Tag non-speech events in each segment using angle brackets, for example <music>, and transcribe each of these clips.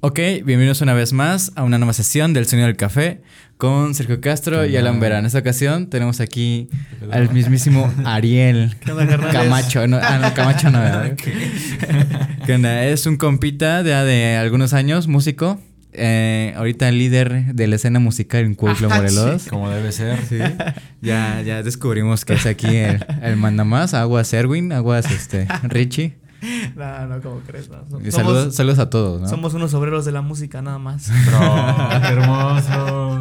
Ok, bienvenidos una vez más a una nueva sesión del Sonido del Café con Sergio Castro y Alan Vera. En esta ocasión tenemos aquí al mismísimo Ariel Camacho. No, ah, no, Camacho no, ¿verdad? <laughs> ¿Qué onda? Es un compita de, de algunos años, músico. Eh, ahorita líder de la escena musical en Cuautla, Morelos. Sí, como debe ser. Sí. Ya, ya descubrimos que es aquí el, el mandamás. Aguas Erwin, aguas este, Richie. <laughs> No, no, como crees? No. Saludos, saludos a todos, ¿no? Somos unos obreros de la música, nada más. <laughs> Bro, qué hermoso.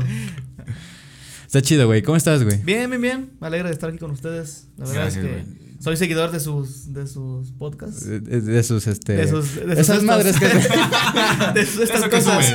Está chido, güey. ¿Cómo estás, güey? Bien, bien, bien. Me alegra de estar aquí con ustedes. La verdad Gracias, es que güey. soy seguidor de sus, de sus podcasts. De, sus, este... De sus, de sus Esas estos- madres que... <laughs> de sus estas Eso cosas.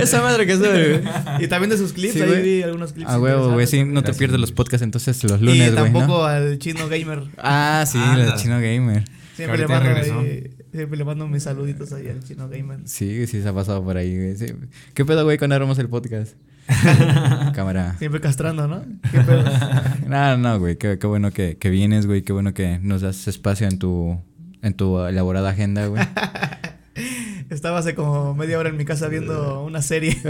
Esa madre que sube, güey. y también de sus clips. Sí, ahí güey. vi algunos clips. A huevo, güey. Sí, no te pierdes los podcasts entonces los lunes, y güey, tampoco ¿no? al chino gamer. Ah, sí, Anda. el chino gamer. Siempre le, mando ahí- siempre le mando mis saluditos ahí al chino gamer. Sí, sí se ha pasado por ahí, güey. Sí. ¿Qué pedo, güey, cuando armamos el podcast? <laughs> Cámara. Siempre castrando, ¿no? ¿Qué pedo? <laughs> No, no, güey. Qué, qué bueno que, que vienes, güey. Qué bueno que nos das espacio en tu, en tu elaborada agenda, güey. <laughs> Estaba hace como media hora en mi casa viendo <laughs> una serie. <laughs>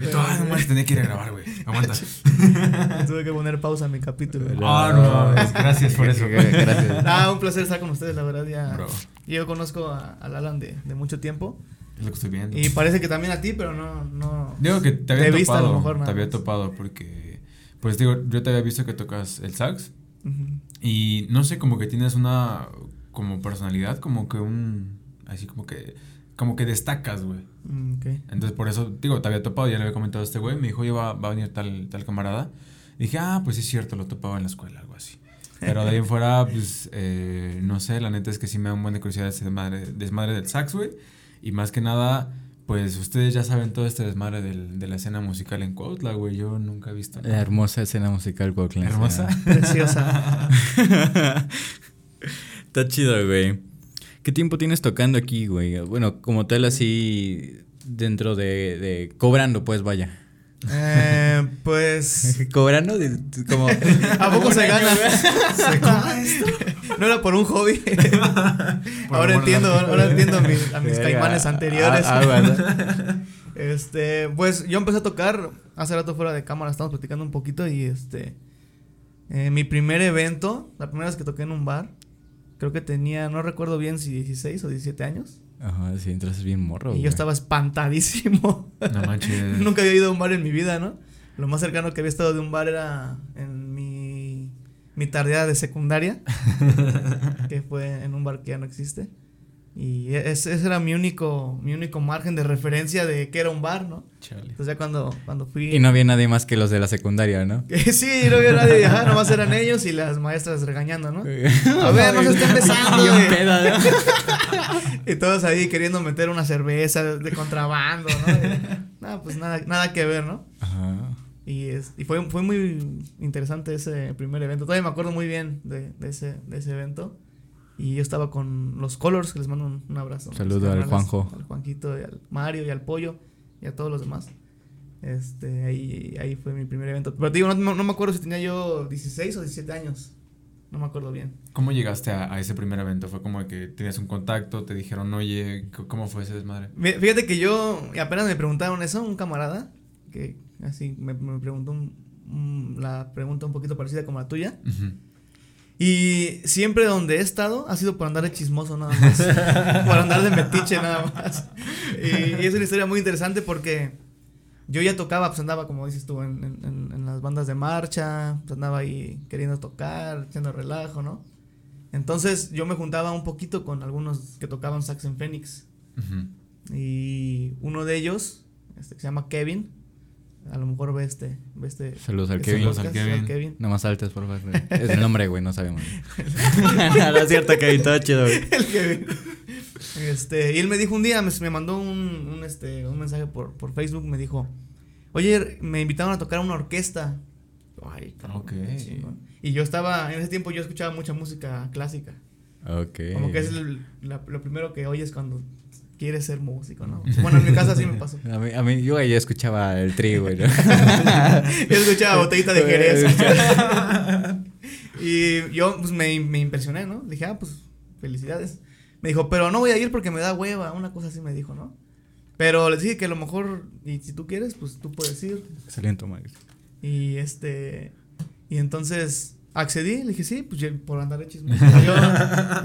Y tú, ah, no mames, tenía que ir a grabar, güey. Aguanta. <laughs> Tuve que poner pausa a mi capítulo. Ah, no mames. Gracias por eso. Gracias. Ah, un placer estar con ustedes, la verdad. Ya. Bro, Yo conozco a, al Alan de, de mucho tiempo. es lo que estoy viendo. Y parece que también a ti, pero no. no Digo que te había de vista, a topado. lo mejor, nada te había topado porque, pues digo, yo te había visto que tocas el sax. Y no sé, como que tienes una, como personalidad, como que un, así como que, como que destacas, güey. Mm, ok. Entonces, por eso, digo, te había topado, ya le había comentado a este güey, me dijo, oye, va, va a venir tal, tal camarada. Y dije, ah, pues sí es cierto, lo topaba en la escuela, algo así. Pero de ahí en fuera, pues, eh, no sé, la neta es que sí me da un buen de curiosidad ese desmadre, desmadre del sax, güey. Y más que nada, pues, ustedes ya saben todo este desmadre del, de la escena musical en Cuautla, güey. Yo nunca he visto La hermosa escena musical, Cockland. Hermosa. Preciosa. <laughs> Está chido, güey. ¿Qué tiempo tienes tocando aquí, güey? Bueno, como tal, así dentro de, de cobrando, pues vaya. eh, pues. <laughs> cobrando, de- como. <laughs> ¿A poco se gana? <laughs> ¿Se cobra esto? No era por un hobby. ahora entiendo, ahora entiendo a mis, a mis Verga. caimanes anteriores. Ah, ah. Este, pues yo empecé a tocar hace rato fuera de cámara, estamos platicando un poquito y este eh, mi primer evento, la primera vez que toqué en un bar, creo que tenía, no recuerdo bien si 16 o 17 años Ajá, sí, entonces bien morro. y güey. yo estaba espantadísimo. No manches. <laughs> Nunca había ido a un bar en mi vida, ¿no? Lo más cercano que había estado de un bar era en mi mi tardía de secundaria, <laughs> que fue en un bar que ya no existe. Y ese, ese era mi único mi único margen de referencia de que era un bar, ¿no? Chale. Entonces ya cuando, cuando fui... Y no había nadie más que los de la secundaria, ¿no? <laughs> sí, no había nadie, ajá, nomás eran ellos y las maestras regañando, ¿no? <laughs> A ver, no se estén besando. Bien güey. peda, ¿no? <laughs> Y todos ahí queriendo meter una cerveza de contrabando, ¿no? Y, no, pues nada, nada que ver, ¿no? Ajá. Y, es, y fue, fue muy interesante ese primer evento. Todavía me acuerdo muy bien de, de ese, de ese evento. Y yo estaba con los Colors, que les mando un, un abrazo. Saludo Los al Juanjo. Al Juanquito, y al Mario, y al Pollo, y a todos los demás. Este, ahí, ahí fue mi primer evento. Pero te digo, no, no- me acuerdo si tenía yo 16 o 17 años. No me acuerdo bien. ¿Cómo llegaste a, a ese primer evento? ¿Fue como que tenías un contacto, te dijeron, oye, ¿cómo fue ese desmadre? Fíjate que yo, y apenas me preguntaron eso, un camarada, que así me, me preguntó un- un- la pregunta un poquito parecida como la tuya. Ujú. Y siempre donde he estado ha sido por andar de chismoso nada más. <laughs> por andar de metiche nada más. Y, y es una historia muy interesante porque yo ya tocaba, pues andaba, como dices tú, en, en- en- las bandas de marcha, pues andaba ahí queriendo tocar, echando relajo, ¿no? Entonces yo me juntaba un poquito con algunos que tocaban sax en Phoenix. Ujú. Y uno de ellos, este, que se llama Kevin, a lo mejor ve este, ve este. Saludos al este Kevin. Saludos al podcast, Kevin. No más altes, por favor. <laughs> Es el nombre, güey, no sabemos. <laughs> <laughs> Nada, es cierto, Kevin, todo chido, güey. El Kevin. Este, y él me dijo un día, me, me mandó un, un, este, un mensaje por, por Facebook, me dijo, oye, me invitaron a tocar a una orquesta. Ay, cabrón. Y yo estaba, en ese tiempo yo escuchaba mucha música clásica. Ok. Como que es el- la- lo primero que oyes cuando quieres ser músico, ¿no? <laughs> Bueno, en mi casa sí me pasó. A mí, a mí, yo ahí escuchaba el tri, güey. ¿no? <laughs> Yo escuchaba botellita de Jerez. <laughs> y yo pues me, me impresioné, ¿no? Dije, ah, pues felicidades. Me dijo, pero no voy a ir porque me da hueva. Una cosa así me dijo, ¿no? Pero les dije que a lo mejor, y si tú quieres, pues tú puedes ir. Excelente, Mario. Y este. Y entonces accedí, le dije, sí, pues yo, por andar de chismoso. Yo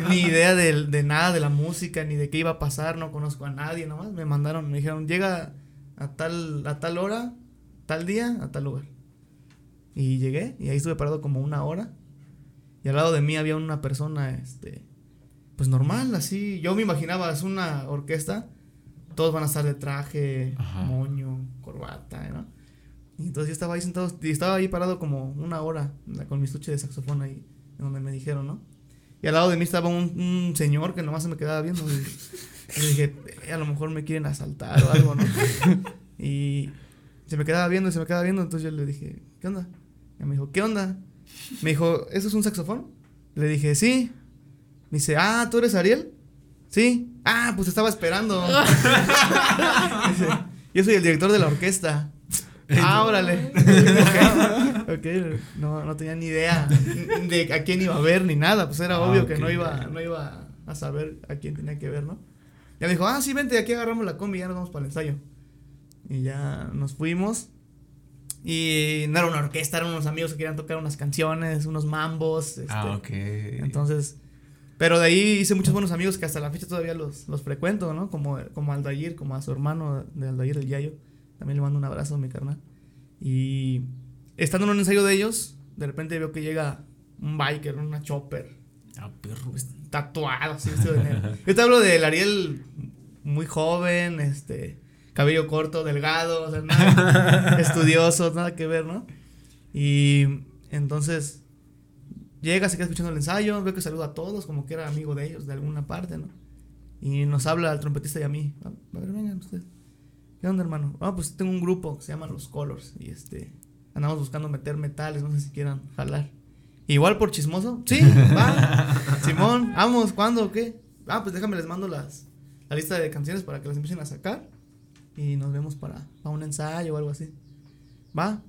ni idea de, de nada de la música, ni de qué iba a pasar, no conozco a nadie, nomás. Me mandaron, me dijeron, llega a tal, a tal hora, tal día, a tal lugar. Y llegué, y ahí estuve parado como una hora. Y al lado de mí había una persona, este, pues normal, así. Yo me imaginaba, es una orquesta, todos van a estar de traje, Ajá. moño, corbata, ¿no? Y entonces yo estaba ahí sentado, y estaba ahí parado como una hora con mi estuche de saxofón ahí, donde me dijeron, ¿no? Y al lado de mí estaba un, señor que nomás se me quedaba viendo. Y, y dije, "Eh, a lo mejor me quieren asaltar o algo, ¿no? <laughs> y se me quedaba viendo y se me quedaba viendo. Entonces yo le dije, ¿qué onda? Y me dijo, ¿qué onda? Me dijo, ¿eso es un saxofón? Le dije, sí. Me dice, ah, ¿tú eres Ariel? Sí. Ah, pues estaba esperando. <laughs> Dice, yo soy el director de la orquesta. <laughs> Ah, órale. ok, <laughs> ok, no, no tenía ni idea de a quién iba a ver ni nada. Pues era Ah, obvio que no iba, no iba a saber a quién tenía que ver, ¿no? Ya me dijo, ah, sí, vente, aquí agarramos la combi y ya nos vamos para el ensayo. Y ya nos fuimos. Y no era una orquesta, eran unos amigos que querían tocar unas canciones, unos mambos. Este, Ah, ok. Entonces, pero de ahí hice muchos buenos amigos que hasta la fecha todavía los, los frecuento, ¿no? Como, como Aldair, como a su hermano de Aldair, el Yayo. También le mando un abrazo a mi carnal. Y estando en un ensayo de ellos, de repente veo que llega un biker, una chopper, Ah, perro. tatuado, así vestido de negro. <laughs> Yo te hablo del Ariel muy joven, este, cabello corto, delgado, o sea, nada, <laughs> estudioso, nada que ver, ¿no? Y entonces llega, se queda escuchando el ensayo, veo que saluda a todos, como que era amigo de ellos de alguna parte, ¿no? Y nos habla al trompetista y a mí. A a ver, vengan ustedes. ¿Qué onda, hermano? Ah, pues tengo un grupo que se llama Los Colors y este andamos buscando meter metales, no sé si quieran jalar. Igual por chismoso. Sí, va. <laughs> Simón, vamos, ¿cuándo qué? Ah, pues déjame les mando las la lista de canciones para que las empiecen a sacar y nos vemos para, para un ensayo o algo así. Va.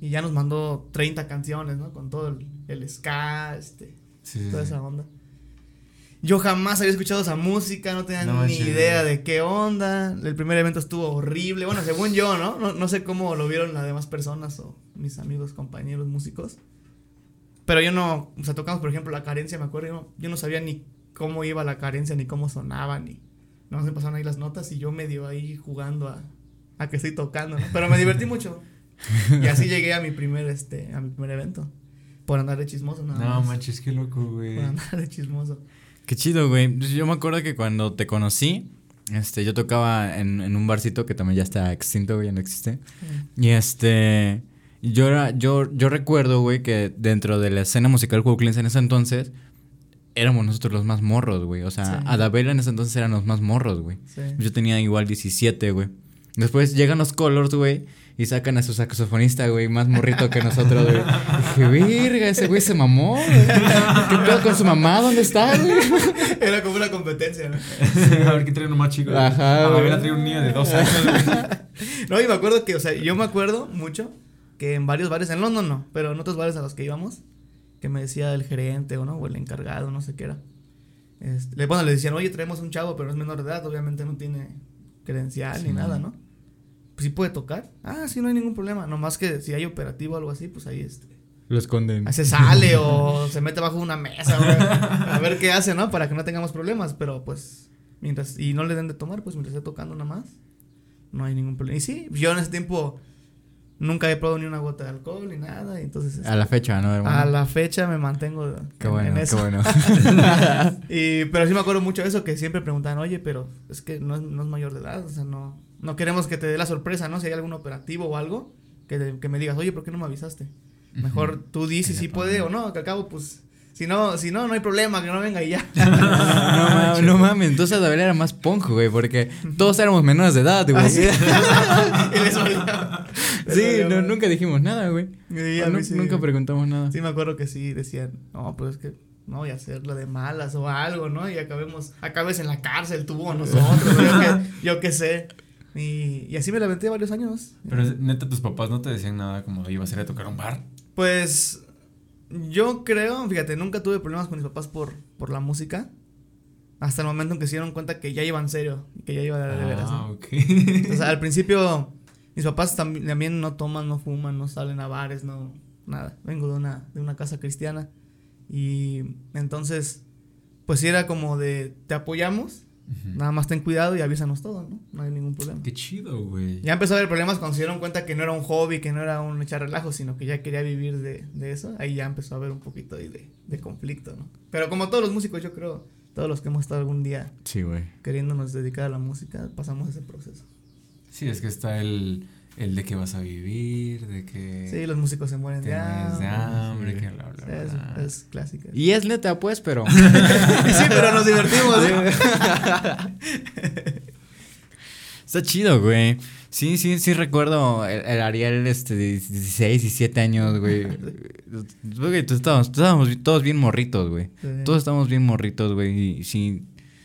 Y ya nos mandó 30 canciones, ¿no? Con todo el, el ska, este, Sí, toda esa onda. Yo jamás había escuchado esa música, no tenía No ni idea de qué onda. El primer evento estuvo horrible. Bueno, según yo, ¿no? ¿no? No sé cómo lo vieron las demás personas o mis amigos, compañeros músicos. Pero yo no, o sea, tocamos, por ejemplo, la carencia, me acuerdo, yo no, yo no sabía ni cómo iba la carencia, ni cómo sonaba, ni... No me pasaron ahí las notas y yo medio ahí jugando a, a que estoy tocando, ¿no? Pero me divertí mucho. Y así llegué a mi primer, este, a mi primer evento. Por andar de chismoso, nada No más. manches, qué loco, güey. Por andar de chismoso. Qué chido, güey. Pues Yo me acuerdo que cuando te conocí, este, yo tocaba en, en un barcito que también ya está extinto, güey, ya no existe. Y este, yo era, yo, yo recuerdo, güey, que dentro de la escena musical Cuauhtémoc en ese entonces, éramos nosotros los más morros, güey. O sea, Sí. Adabel en ese entonces eran los más morros, güey. Sí. Yo tenía igual 17, güey. Después llegan los Colors, güey, y sacan a su saxofonista, güey, más morrito que nosotros, güey. Dije, virga, ese güey se mamó, güey. ¿Qué pedo con su mamá? ¿Dónde está, güey? <laughs> Era como una competencia, ¿no? a ver quién trae uno más chico. güey. Ajá, A ver, trae un niño de dos años. güey. <laughs> No, y me acuerdo que, o sea, yo me acuerdo mucho que en varios bares, en London no, pero en otros bares a los que íbamos, que me decía el gerente o no, o el encargado, no sé qué era. Este, le, bueno, le decían, oye, traemos un chavo, pero es menor de edad, obviamente no tiene credencial Sí. ni nada, ¿no? Pues sí puede tocar. Ah, sí, no hay ningún problema. Nomás que si hay operativo o algo así, pues ahí este. Lo esconden. ahí se sale o <laughs> se mete bajo una mesa, güey, A ver qué hace, ¿no? Para que no tengamos problemas. Pero pues, mientras. Y no le den de tomar, pues mientras esté tocando nada más. No hay ningún problema. Y sí, yo en ese tiempo nunca he probado ni una gota de alcohol ni nada. Y entonces. este, A la fecha, ¿no, hermano? a la fecha me mantengo. Qué en- bueno, en qué bueno. <laughs> Y, pero sí me acuerdo mucho de eso, que siempre preguntaban, oye, pero es que no es, no es mayor de edad, o sea, no, no queremos que te dé la sorpresa, ¿no? Si hay algún operativo o algo, que, te- que me digas, oye, ¿por qué no me avisaste? Mejor tú dices si Que puede o no, que al cabo, pues, si no, si no, no hay problema, que no venga y ya. <laughs> no, ma- no mames, entonces Adabel era más punk, güey, porque todos éramos menores de edad, güey. Así. Sí, <laughs> <laughs> no, nunca dijimos nada, güey. Sí. Nunca preguntamos nada. Sí, me acuerdo que sí, decían, no, pues es que no voy a hacerlo de malas o algo, ¿no? Y acabemos, acabes en la cárcel tú o nosotros, yo, qué, yo qué sé. Y, y así me la aventé varios años. Pero neta, tus papás no te decían nada como ibas a ir a tocar un bar. Pues yo creo, fíjate, nunca tuve problemas con mis papás por, por la música. Hasta el momento en que se dieron cuenta que ya iba en serio, que ya iba de, de veras. Ah, ¿no? ok. O sea, al principio mis papás también, también no toman, no fuman, no salen a bares, no nada. Vengo de una de una casa cristiana y entonces pues era como de te apoyamos, Nada más ten cuidado y avísanos todo, ¿no? No hay ningún problema. Qué chido, güey. Ya empezó a haber problemas cuando se dieron cuenta que no era un hobby, que no era un echar relajo, sino que ya quería vivir de, de eso. Ahí ya empezó a haber un poquito ahí de, de conflicto, ¿no? Pero como todos los músicos, yo creo, todos los que hemos estado algún día Sí, queriéndonos dedicar a la música, pasamos ese proceso. Sí, es que está el, el de que vas a vivir, de que Sí, los músicos se mueren de mueres de hambre, sí. que bla, bla, bla. es, es clásica. Y es neta, pues, pero. <laughs> <laughs> sí, pero nos divertimos. ¿eh? <laughs> Está chido, güey. Sí, sí, sí recuerdo el, el Ariel este, de 16, 17 años, güey. Güey, todos estábamos, todos estábamos todos bien morritos, güey. Sí. Todos estábamos bien morritos, güey. Y sí,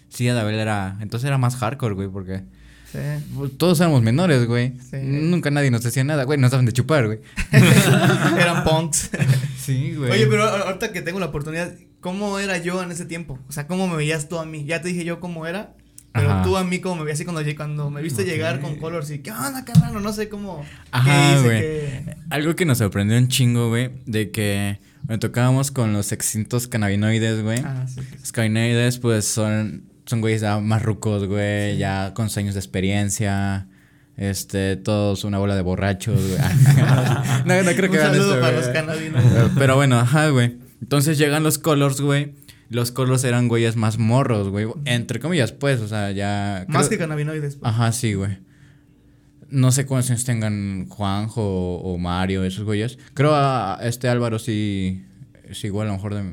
sí, Adabel era... Entonces era más hardcore, güey, porque Sí. pues, todos éramos menores, güey. Sí. Nunca nadie nos decía nada, güey. Nos daban de chupar, güey. <laughs> Eran punks. <laughs> Sí, güey. Oye, pero ahorita que tengo la oportunidad, ¿cómo era yo en ese tiempo? O sea, ¿cómo me veías tú a mí? Ya te dije yo cómo era, pero Ajá. tú a mí cómo me veías así cuando, cuando me viste llegar con Colors y ¿qué onda, carnal? No sé cómo. Ajá, güey. ¿Qué- Algo que nos sorprendió un chingo, güey, de que me tocábamos con los extintos cannabinoides, güey. Ah, sí. sí. Los cannabinoides, pues, son, son güeyes ya más rucos, güey, ya con años de experiencia. Este, todos una bola de borrachos, güey. <laughs> no, no creo que Un vean saludo esto, para güey. los cannabinoides. Pero, pero bueno, ajá, güey. Entonces llegan los colors, güey. Los colors eran güeyes más morros, güey. Entre comillas, pues, o sea, ya. Más creo- que cannabinoides. pues. Ajá, sí, güey. No sé cuántos años tengan Juanjo o, o Mario, esos güeyes. Creo a este Álvaro sí es igual, a lo mejor de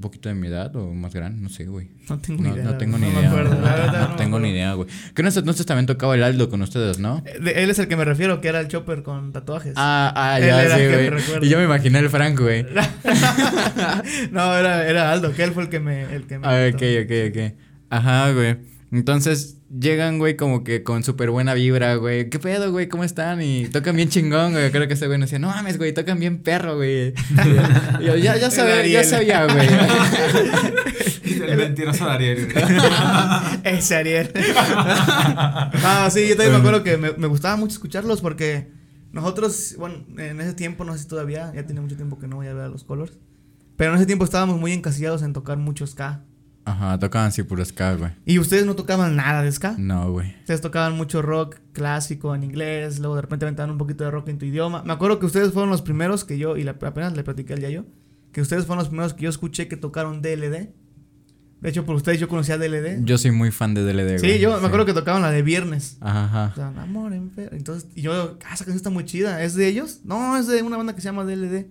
un poquito de mi edad o más grande, no sé, güey. No tengo ni No, idea. no tengo ni no idea. No no tengo ni idea, güey. Que ese entonces también tocaba el Aldo con ustedes, ¿no? Eh, de- Él es el que me refiero, que era el chopper con tatuajes. Ah, ah, Él ya, era sí, el que me güey. Y yo me imaginé el Frank, güey. <laughs> no, era, era Aldo, que él fue el que me. El que me Ah, ok, ok, ok. Ajá, güey. Entonces llegan, güey, como que con súper buena vibra, güey. ¿Qué pedo, güey? ¿Cómo están? Y tocan bien chingón, güey. Creo que ese güey nos decía, no mames, güey, tocan bien perro, güey. Y yo, ya, ya sabía, ya sabía, güey. <laughs> El mentiroso de Ariel. Ese Ariel. <laughs> ah, sí, yo también me acuerdo que me, me gustaba mucho escucharlos porque nosotros, bueno, en ese tiempo, no sé si todavía, ya tiene mucho tiempo que no voy a ver a los Colors. Pero en ese tiempo estábamos muy encasillados en tocar mucho ska. Ajá, tocaban así puro ska, güey. Y ustedes no tocaban nada de ska. No, güey. Ustedes tocaban mucho rock clásico en inglés, luego de repente aventaban un poquito de rock en tu idioma. Me acuerdo que ustedes fueron los primeros que yo, y la- apenas le platiqué al yo, que ustedes fueron los primeros que yo escuché que tocaron DLD. De hecho, por ustedes yo conocía DLD. Yo soy muy fan de DLD, güey. sí, yo me acuerdo que tocaban la de viernes. Ajá, O sea, amor enfermo. Entonces, y yo, ah, esa canción está muy chida. ¿Es de ellos? No, es de una banda que se llama DLD.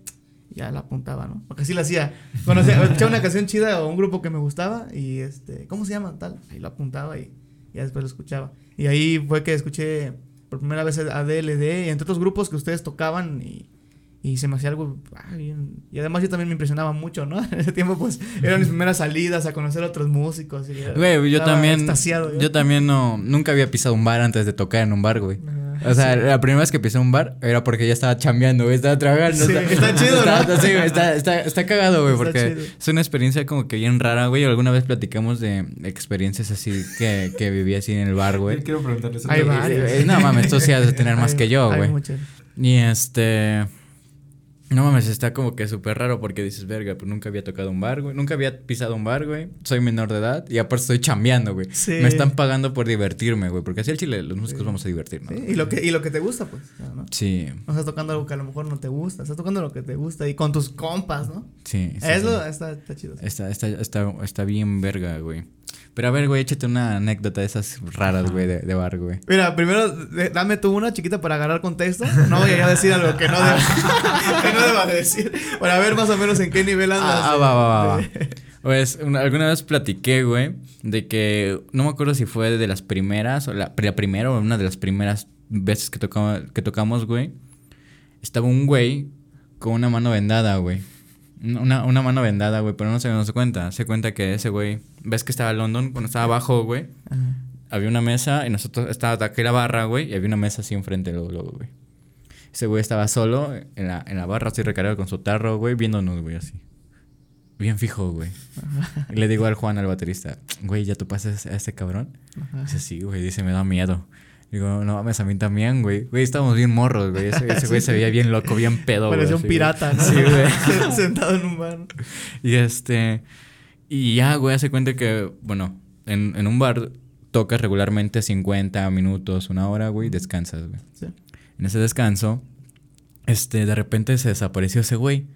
Ya la apuntaba, ¿no? Porque así la hacía. Conocía, escuchaba una canción chida o un grupo que me gustaba y este, ¿cómo se llama? Tal. Ahí lo apuntaba y ya después lo escuchaba. Y ahí fue que escuché por primera vez a DLD y entre otros grupos que ustedes tocaban y, y se me hacía algo ah, bien. Y además yo también me impresionaba mucho, ¿no? <laughs> En ese tiempo, pues, eran mis primeras salidas a conocer a otros músicos. y Güey, yo también. extasiado, Yo también no. Nunca había pisado un bar antes de tocar en un bar, güey. O sea, la primera vez que pisé un bar era porque ya estaba chambeando, güey, estaba trabajando. Sí, está <laughs> chido, ¿no? está- Sí, güey, está, está, está cagado, güey, porque chido. es una experiencia como que bien rara, güey. Alguna vez platicamos de experiencias así que, que viví así en el bar, güey. Quiero preguntarles Hay varias. No mames, tú sí has de tener más Hay- que yo, <laughs> hay güey. muchas. Y este. No mames, está como que súper raro porque dices, verga, pues nunca había tocado un bar, güey. Nunca había pisado un bar, güey. Soy menor de edad y aparte estoy chambeando, güey. Sí. Me están pagando por divertirme, güey. Porque así el chile, los músicos Sí. vamos a divertirnos. Sí, y lo que y lo que te gusta pues ¿no? Sí, no estás tocando algo que a lo mejor no te gusta estás tocando lo que te gusta y con tus compas no sí. eso sí. está, está chido Está, está, está, está bien verga, güey. Pero a ver, güey, échate una anécdota de esas raras, güey, de, de bar, güey. mira primero de- dame tú una chiquita para agarrar contexto no voy a decir algo que no deba, <laughs> que no deba decir para ver más o menos en qué nivel andas Ah, ah, va, va, va, va. <laughs> Pues una- alguna vez platiqué, güey, de que no me acuerdo si fue de las primeras o la, la primera o una de las primeras veces que, tocaba, que tocamos, güey. Estaba un güey con una mano vendada, güey. Una, una mano vendada, güey, pero no se nos cuenta. Se cuenta que ese güey, ves que estaba en London, cuando estaba abajo, güey, había una mesa y nosotros estaba aquí la barra, güey, y había una mesa así enfrente luego, luego, güey. Ese güey estaba solo en la, en la barra, así recargado con su tarro, güey, viéndonos, güey, así. bien fijo, güey. Y le digo al Juan, al baterista, güey, ¿ya tú pasas a ese cabrón? Dice, sí, güey, dice, me da miedo. Digo, no mames, a mí también, güey. Güey, estábamos bien morros, güey. Ese, ese güey se <laughs> veía bien loco, bien pedo, güey. Parecía un pirata, ¿no? Sí, güey. <laughs> Sentado en un bar. <laughs> Y este. Y ya, güey, hace cuenta que, bueno, en, en un bar tocas regularmente 50 minutos, una hora, güey, y descansas, güey. Sí. En ese descanso, este, de repente se desapareció ese güey.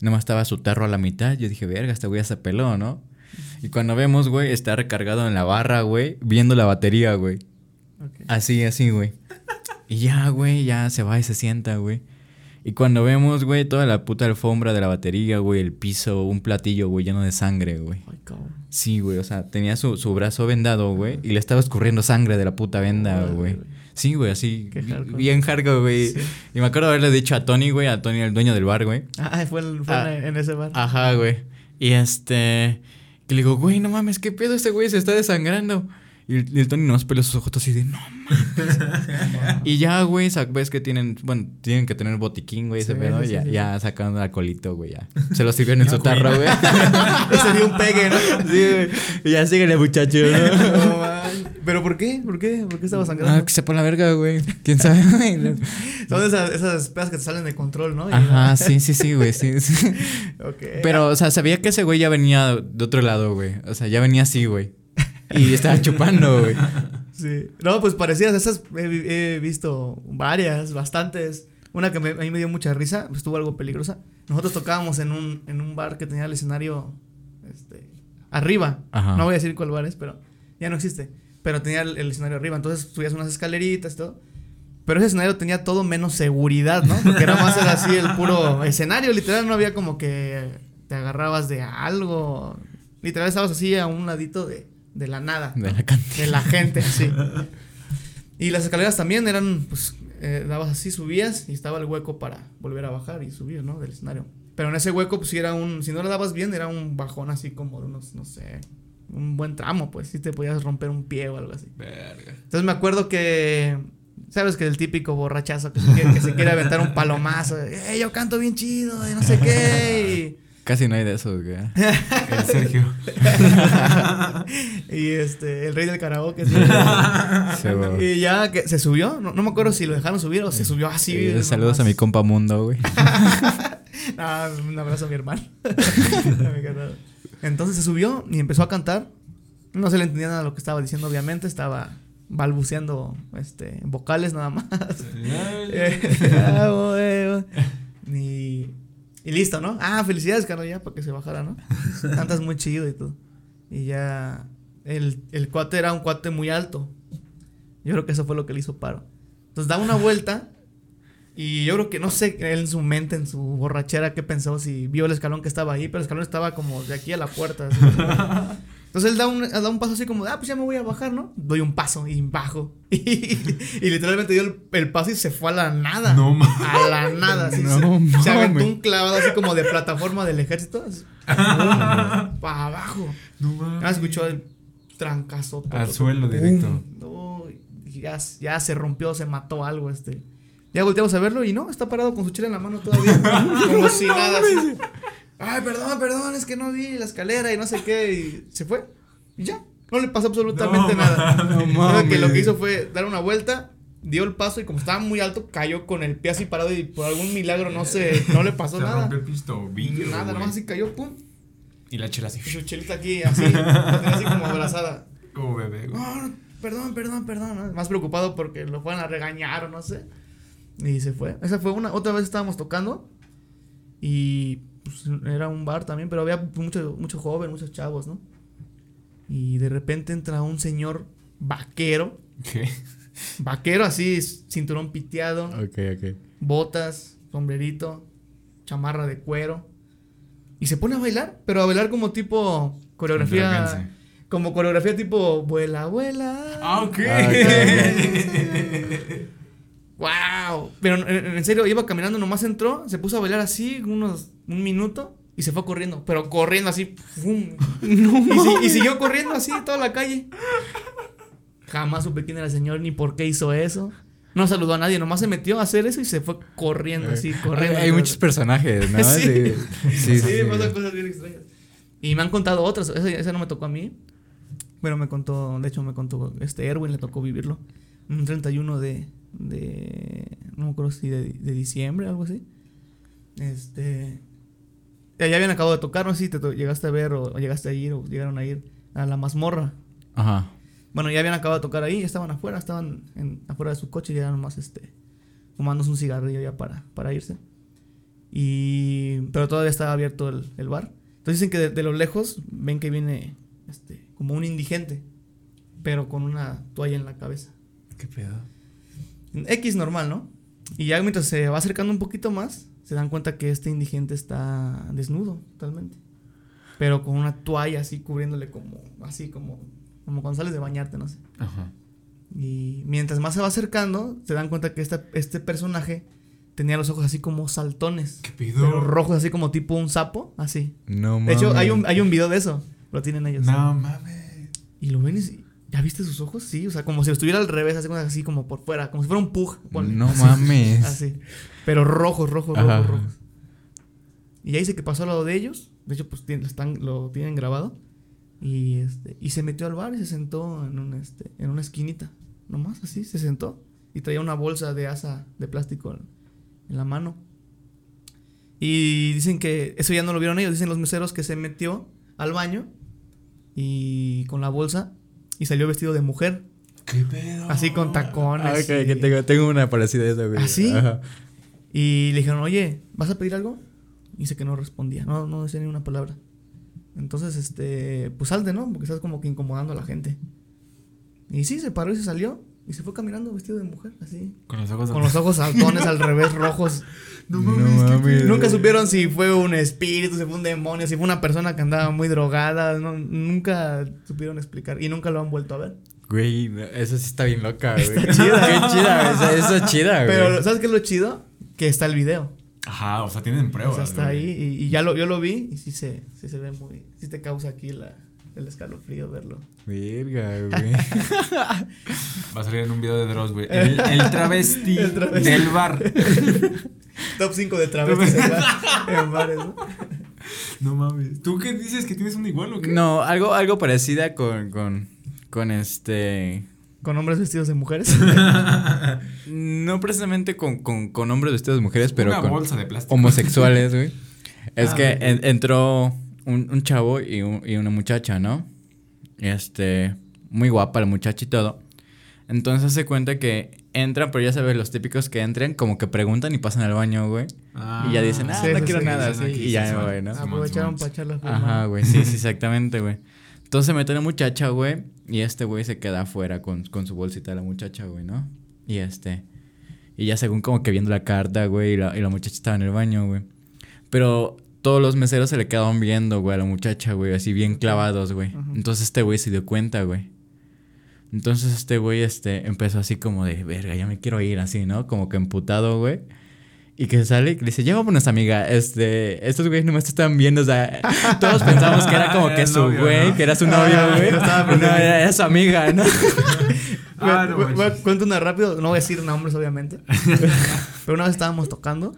Nomás estaba su tarro a la mitad. Yo dije, verga, este güey ya se peló, ¿no? Y cuando vemos, güey, está recargado en la barra, güey, viendo la batería, güey. Ok. Así, así, güey. Y ya, güey, ya se va y se sienta, güey. Y cuando vemos, güey, toda la puta alfombra de la batería, güey, el piso, un platillo, güey, lleno de sangre, güey. Sí, güey, o sea, tenía su, su brazo vendado, güey, y le estaba escurriendo sangre de la puta venda, güey. Sí, güey, así, hardcore. bien hardcore, güey. Sí. Y me acuerdo haberle dicho a Tony, güey, a Tony, el dueño del bar, güey. Ah, fue, en- fue Ah. en ese bar. Ajá, güey. Y este. Que le digo, güey, no mames, ¿qué pedo este güey se está desangrando? Y el, el Tony nomás peló sus ojos así de, no mames. <laughs> y ya, güey, ves que tienen, bueno, tienen que tener botiquín, güey, ese Sí, pedo. sí, ya, sí. ya sacaron el alcoholito, güey, ya. Se lo sirvieron en su tarro, güey. <laughs> Sería un pegue, ¿no? sí, güey. Y ya síguele, muchacho, ¿no? <laughs> No, man. ¿Pero por qué? ¿Por qué? ¿Por qué estaba sangrando? Ah, que se pone la verga, güey. ¿Quién sabe? Son esas, esas pedas que te salen de control, ¿no? Ajá, sí, sí, sí, güey, sí, sí. Ok. Pero, o sea, sabía que ese güey ya venía de otro lado, güey. O sea, ya venía así, güey. Y estaba chupando, güey. Sí. No, pues parecidas. Esas he, vi- he visto varias, bastantes. Una que me- a mí me dio mucha risa, pues, estuvo algo peligrosa. Nosotros tocábamos en un, en un bar que tenía el escenario este, arriba. Ajá. No voy a decir cuál bar es, pero ya no existe. Pero tenía el, el escenario arriba. Entonces subías unas escaleritas y todo. Pero ese escenario tenía todo menos seguridad, ¿no? Porque era más era así el puro escenario. Literal, no había como que te agarrabas de algo. Literal, estabas así a un ladito de, de la nada. De la cantina. De la gente, así. <laughs> Y las escaleras también eran, pues, eh, dabas así, subías y estaba el hueco para volver a bajar y subir, ¿no? Del escenario. Pero en ese hueco, pues, sí era un, si no le dabas bien, era un bajón así como de unos, no sé, un buen tramo, pues, sí te podías romper un pie o algo así. Verga. Entonces me acuerdo que, ¿sabes? Que el típico borrachazo que se quiere, que se quiere aventar un palomazo, "Eh, yo canto bien chido y no sé qué. Casi no hay de esos, güey. <laughs> El Sergio. <laughs> Y, este, el rey del karaoke. sí. <laughs> Y ya que se subió, no, no me acuerdo si lo dejaron subir o se subió así. Eh, saludos a mi compa Mundo, güey. Ah, un abrazo a mi hermano. Entonces se subió y empezó a cantar. No se le entendía nada de lo que estaba diciendo, obviamente. Estaba balbuceando este, vocales nada más. Ah, güey, güey. y, y listo, ¿no? Ah, felicidades, carnal, ya, para que se bajara, ¿no? <laughs> Cantas muy chido y todo. Y ya. El, el cuate era un cuate muy alto. Yo creo que eso fue lo que le hizo paro. Entonces da una vuelta. Y yo creo que no sé él en su mente, en su borrachera, qué pensó, si vio el escalón que estaba ahí, pero el escalón estaba como de aquí a la puerta. <laughs> Entonces él da un, da un paso así como, de, ah, pues ya me voy a bajar, ¿no? Doy un paso y bajo. <laughs> Y, literalmente dio el, el paso y se fue a la nada. No mames. A la nada. así, No se, se aventó un clavado así como de plataforma del ejército. así, <laughs> Para abajo. No Ah, mames. escuchó el trancazo. Al suelo directo. No, ya, ya se rompió, se mató algo este. Ya volteamos a verlo y no, está parado con su chela en la mano todavía. <laughs> como si nada. así. Ay, perdón, perdón, es que no vi la escalera y no sé qué. Y se fue. Y ya. No le pasó absolutamente No nada. No Creo que lo que hizo fue dar una vuelta, dio el paso y como estaba muy alto, cayó con el pie así parado y por algún milagro no se, no le pasó Se nada. rompió el pistobillo. Nada, nomás así cayó, pum. Y la chela así. Y su chelita aquí, así, así como abrazada. Como bebé, güey. No, no, perdón, perdón, perdón. ¿no? Más preocupado porque lo fueran a regañar o no sé. Y se fue. Esa fue una. Otra vez estábamos tocando. Y pues, era un bar también, pero había mucho, mucho joven, muchos chavos, ¿no? Y de repente entra un señor vaquero. ¿Qué? <laughs> Vaquero así, cinturón piteado, Ok, ok. botas, sombrerito, chamarra de cuero. Y se pone a bailar, pero a bailar como tipo coreografía. Como coreografía tipo vuela, vuela. Ah, ok. Ah, <laughs> ¡Wow! Pero en, serio, iba caminando, nomás entró, se puso a bailar así, unos, un minuto, y se fue corriendo. Pero corriendo así, ¡fum! <laughs> y, si- y siguió corriendo así toda la calle. Jamás supe quién era el señor ni por qué hizo eso. No saludó a nadie, nomás se metió a hacer eso y se fue corriendo así, corriendo. Hay, hay muchos personajes, ¿no? <laughs> Sí. Sí, sí, Sí, sí. pasan cosas bien extrañas. Y me han contado otras, esa, esa no me tocó a mí. Pero me contó, de hecho me contó, este Erwin le tocó vivirlo. Un 31 de, de no me acuerdo si de, de diciembre, algo así. Este, ya habían acabado de tocar, no sé si te llegaste a ver o, o llegaste a ir o llegaron a ir a la mazmorra. Ajá. Bueno, ya habían acabado de tocar ahí, estaban afuera, estaban en, afuera de su coche y ya nomás este, fumándose un cigarrillo ya para, para irse. Y, pero todavía estaba abierto el, el bar. Entonces dicen que de, de lo lejos ven que viene este, como un indigente, pero con una toalla en la cabeza. ¿Qué pedo? X normal, ¿no? Y ya mientras se va acercando un poquito más, se dan cuenta que este indigente está desnudo totalmente. Pero con una toalla así cubriéndole como, así como, como cuando sales de bañarte, no sé. Ajá. Y mientras más se va acercando, se dan cuenta que esta, este personaje tenía los ojos así como saltones. ¿Qué Pero rojos así como tipo un sapo, así. No De mames. hecho, hay un, hay un video de eso. Lo tienen ellos. No mames. Y lo ven y ¿ya viste sus ojos? Sí, o sea, como si estuviera al revés, así, como- así como por fuera, como si fuera un pug. ponle. No Así, mames. Así. Pero rojos, rojos, Ajá. rojos, rojos. Y ya dice que pasó al lado de ellos. De hecho, pues están, lo tienen grabado. Y este, y se metió al bar y se sentó en un este, en una esquinita. Nomás así, se sentó. Y traía una bolsa de asa de plástico en, en la mano. Y dicen que eso ya no lo vieron ellos. Dicen los meseros que se metió al baño y con la bolsa y salió vestido de mujer. ¿Qué pedo? Así con tacones. Ah, y- que tengo, tengo una parecida a esa, güey. ¿Ah, sí? Ajá. Y le dijeron, oye, ¿vas a pedir algo? Y dice que no respondía, no, no decía ni una palabra. Entonces, este, pues salte, ¿no? Porque estás como que incomodando a la gente. Y sí, se paró y se salió. Y se fue caminando vestido de mujer, así. Con los ojos Con los ojos saltones al revés, rojos. No <laughs> No mames, qué mames. Nunca supieron si fue un espíritu, si fue un demonio, si fue una persona que andaba muy drogada. no- nunca supieron explicar. Y nunca lo han vuelto a ver. Güey, no, eso sí está bien loca, güey. Está chida. Qué chida. Eso, eso es chida, güey. Pero, ¿sabes qué es lo chido? Que está el video. Ajá, o sea, tienen pruebas. O sea, está güey. ahí y, y ya lo, yo lo vi y sí se, sí se ve muy... Sí te causa aquí la, el escalofrío verlo. Verga, güey. <laughs> Va a salir en un video de Dross, güey. El, <laughs> el travesti El travesti. del bar. <laughs> Top 5 de travestis en, bar- en bares, ¿no? No mames. ¿Tú qué dices que tienes un igual o qué? No, algo, algo parecida con, con, con este... Con hombres vestidos de mujeres. No precisamente con, con, con hombres vestidos de mujeres, pero Una con bolsa de plástico. homosexuales, güey. Es Ah, que en- entró un, un chavo y, un- y una muchacha, ¿no? Este, muy guapa la muchacha y todo. Entonces se cuenta que entran, pero ya sabes, los típicos que entran, como que preguntan y pasan al baño, güey. Ah, y ya dicen, ah, sí, no sí, quiero sí, nada, aquí, Y ya sí, sí. Simón, Aprovecharon para echar. Ajá, güey, sí, sí, exactamente, güey. Entonces se mete la muchacha, güey, y este güey se queda afuera con, con su bolsita de la muchacha, güey, ¿no? Y este, y ya según como que viendo la carta, güey, y la, y la muchacha estaba en el baño, güey. Pero todos los meseros se le quedaban viendo, güey, a la muchacha, güey, así bien clavados, güey. Entonces este güey se dio cuenta, güey. Entonces este güey, este, empezó así como de, verga, ya me quiero ir, así, ¿no? Como que emputado, güey. Y que sale y le dice, llévanos, amiga. Este, estos güeyes nomás te están viendo. O sea, <laughs> todos pensamos que era como que su novio, güey, ¿no? que era su novio, <laughs> güey. No, era, era su amiga, ¿no? <laughs> Ah, no Voy- voy- manches. cuento una rápido, no voy a decir nombres obviamente. pero una vez estábamos tocando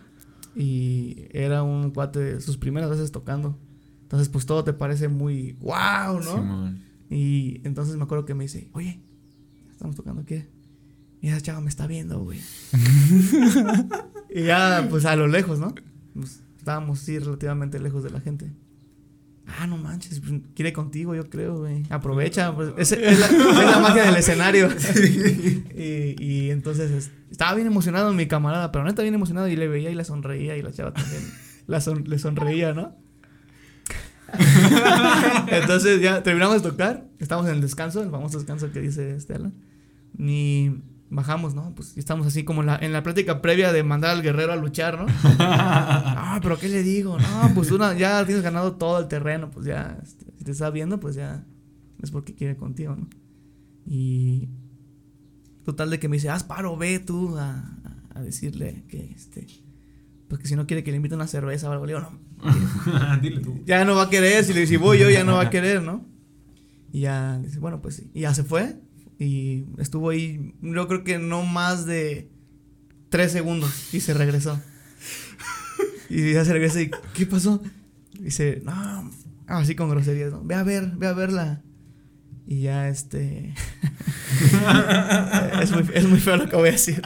y era un cuate de sus primeras veces tocando. Entonces, pues todo te parece muy wow, ¿no? Y entonces me acuerdo que me dice, oye, estamos tocando qué? Y esa chava me está viendo, güey. <laughs> y ya, pues a lo lejos, ¿no? Pues, estábamos sí relativamente lejos de la gente. Ah, no manches, pues, quiere contigo, yo creo, güey. Aprovecha, pues, es, es la, es la magia del escenario. <laughs> y, y entonces es- estaba bien emocionado mi camarada, pero neta bien emocionado y le veía y le sonreía y la chava también la son- le sonreía, ¿no? <laughs> Entonces ya terminamos de tocar, estamos en el descanso, el famoso descanso que dice Estela. Ni bajamos, ¿no? Pues estamos así como en la, en la plática previa de mandar al guerrero a luchar, ¿no? <laughs> Ah, pero ¿qué le digo? No, pues una, ya tienes ganado todo el terreno, pues ya, este, si te está viendo, pues ya es porque quiere contigo, ¿no? Y total de que me dice, haz paro, ve tú a, a- a decirle que, este, pues que si no quiere que le invite una cerveza o algo, le digo, no, <laughs> Dile tú. ya no va a querer, si le si voy yo ya no va a querer, ¿no? Y ya dice, bueno, pues sí. Y ya se fue y estuvo ahí, yo creo que no más de tres segundos y se regresó. Y ya se regresa y, ¿qué pasó? Dice, no, así con groserías, ¿no? Ve a ver, ve a verla. Y ya este... <laughs> es, muy, es muy feo lo que voy a decir.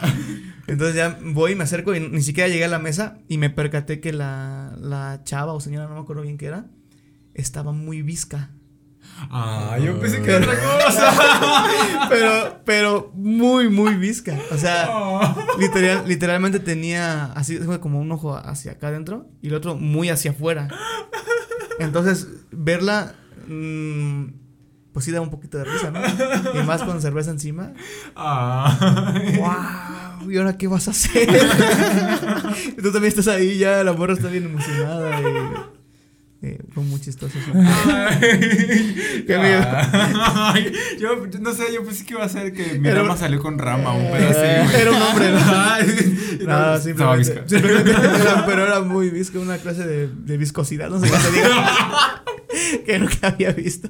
Entonces ya voy, me acerco y ni siquiera llegué a la mesa y me percaté que la, la chava o señora, no me acuerdo bien qué era, estaba muy visca. Ah, yo pensé que era otra cosa. <laughs> pero, pero muy, muy visca. O sea, literal, literalmente tenía así como un ojo hacia acá adentro y el otro muy hacia afuera. Entonces, verla, mm, pues sí da un poquito de risa, ¿no? Y más con cerveza encima. ¡Wow! ¿Y ahora qué vas a hacer? <laughs> tú también estás ahí, ya la morra está bien emocionada y eh, fue muy chistoso. Eso. Qué miedo. Ay, yo no sé, yo pensé que iba a ser que mi rama salió con rama, un así, güey. Era un hombre, ¿no? Ay, No, simplemente, simplemente <laughs> era, pero era muy visco, una clase de, de viscosidad, no sé qué se diga. <laughs> que nunca había visto.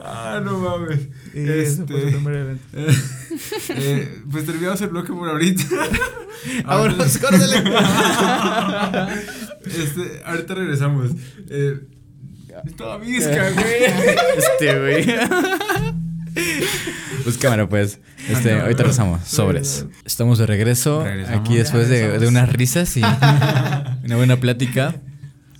Ah, no mames. Y Este, primer evento. eh, eh, pues terminamos el bloque por ahorita. <laughs> Vámonos, córtale. Este, ahorita regresamos. Eh, estaba visca, <laughs> güey. Este, güey. Pues cámara, pues. Este, Ah, no. ahorita regresamos. Sobres. Estamos de regreso. Regresamos. Aquí después de, de unas risas y <laughs> una buena plática.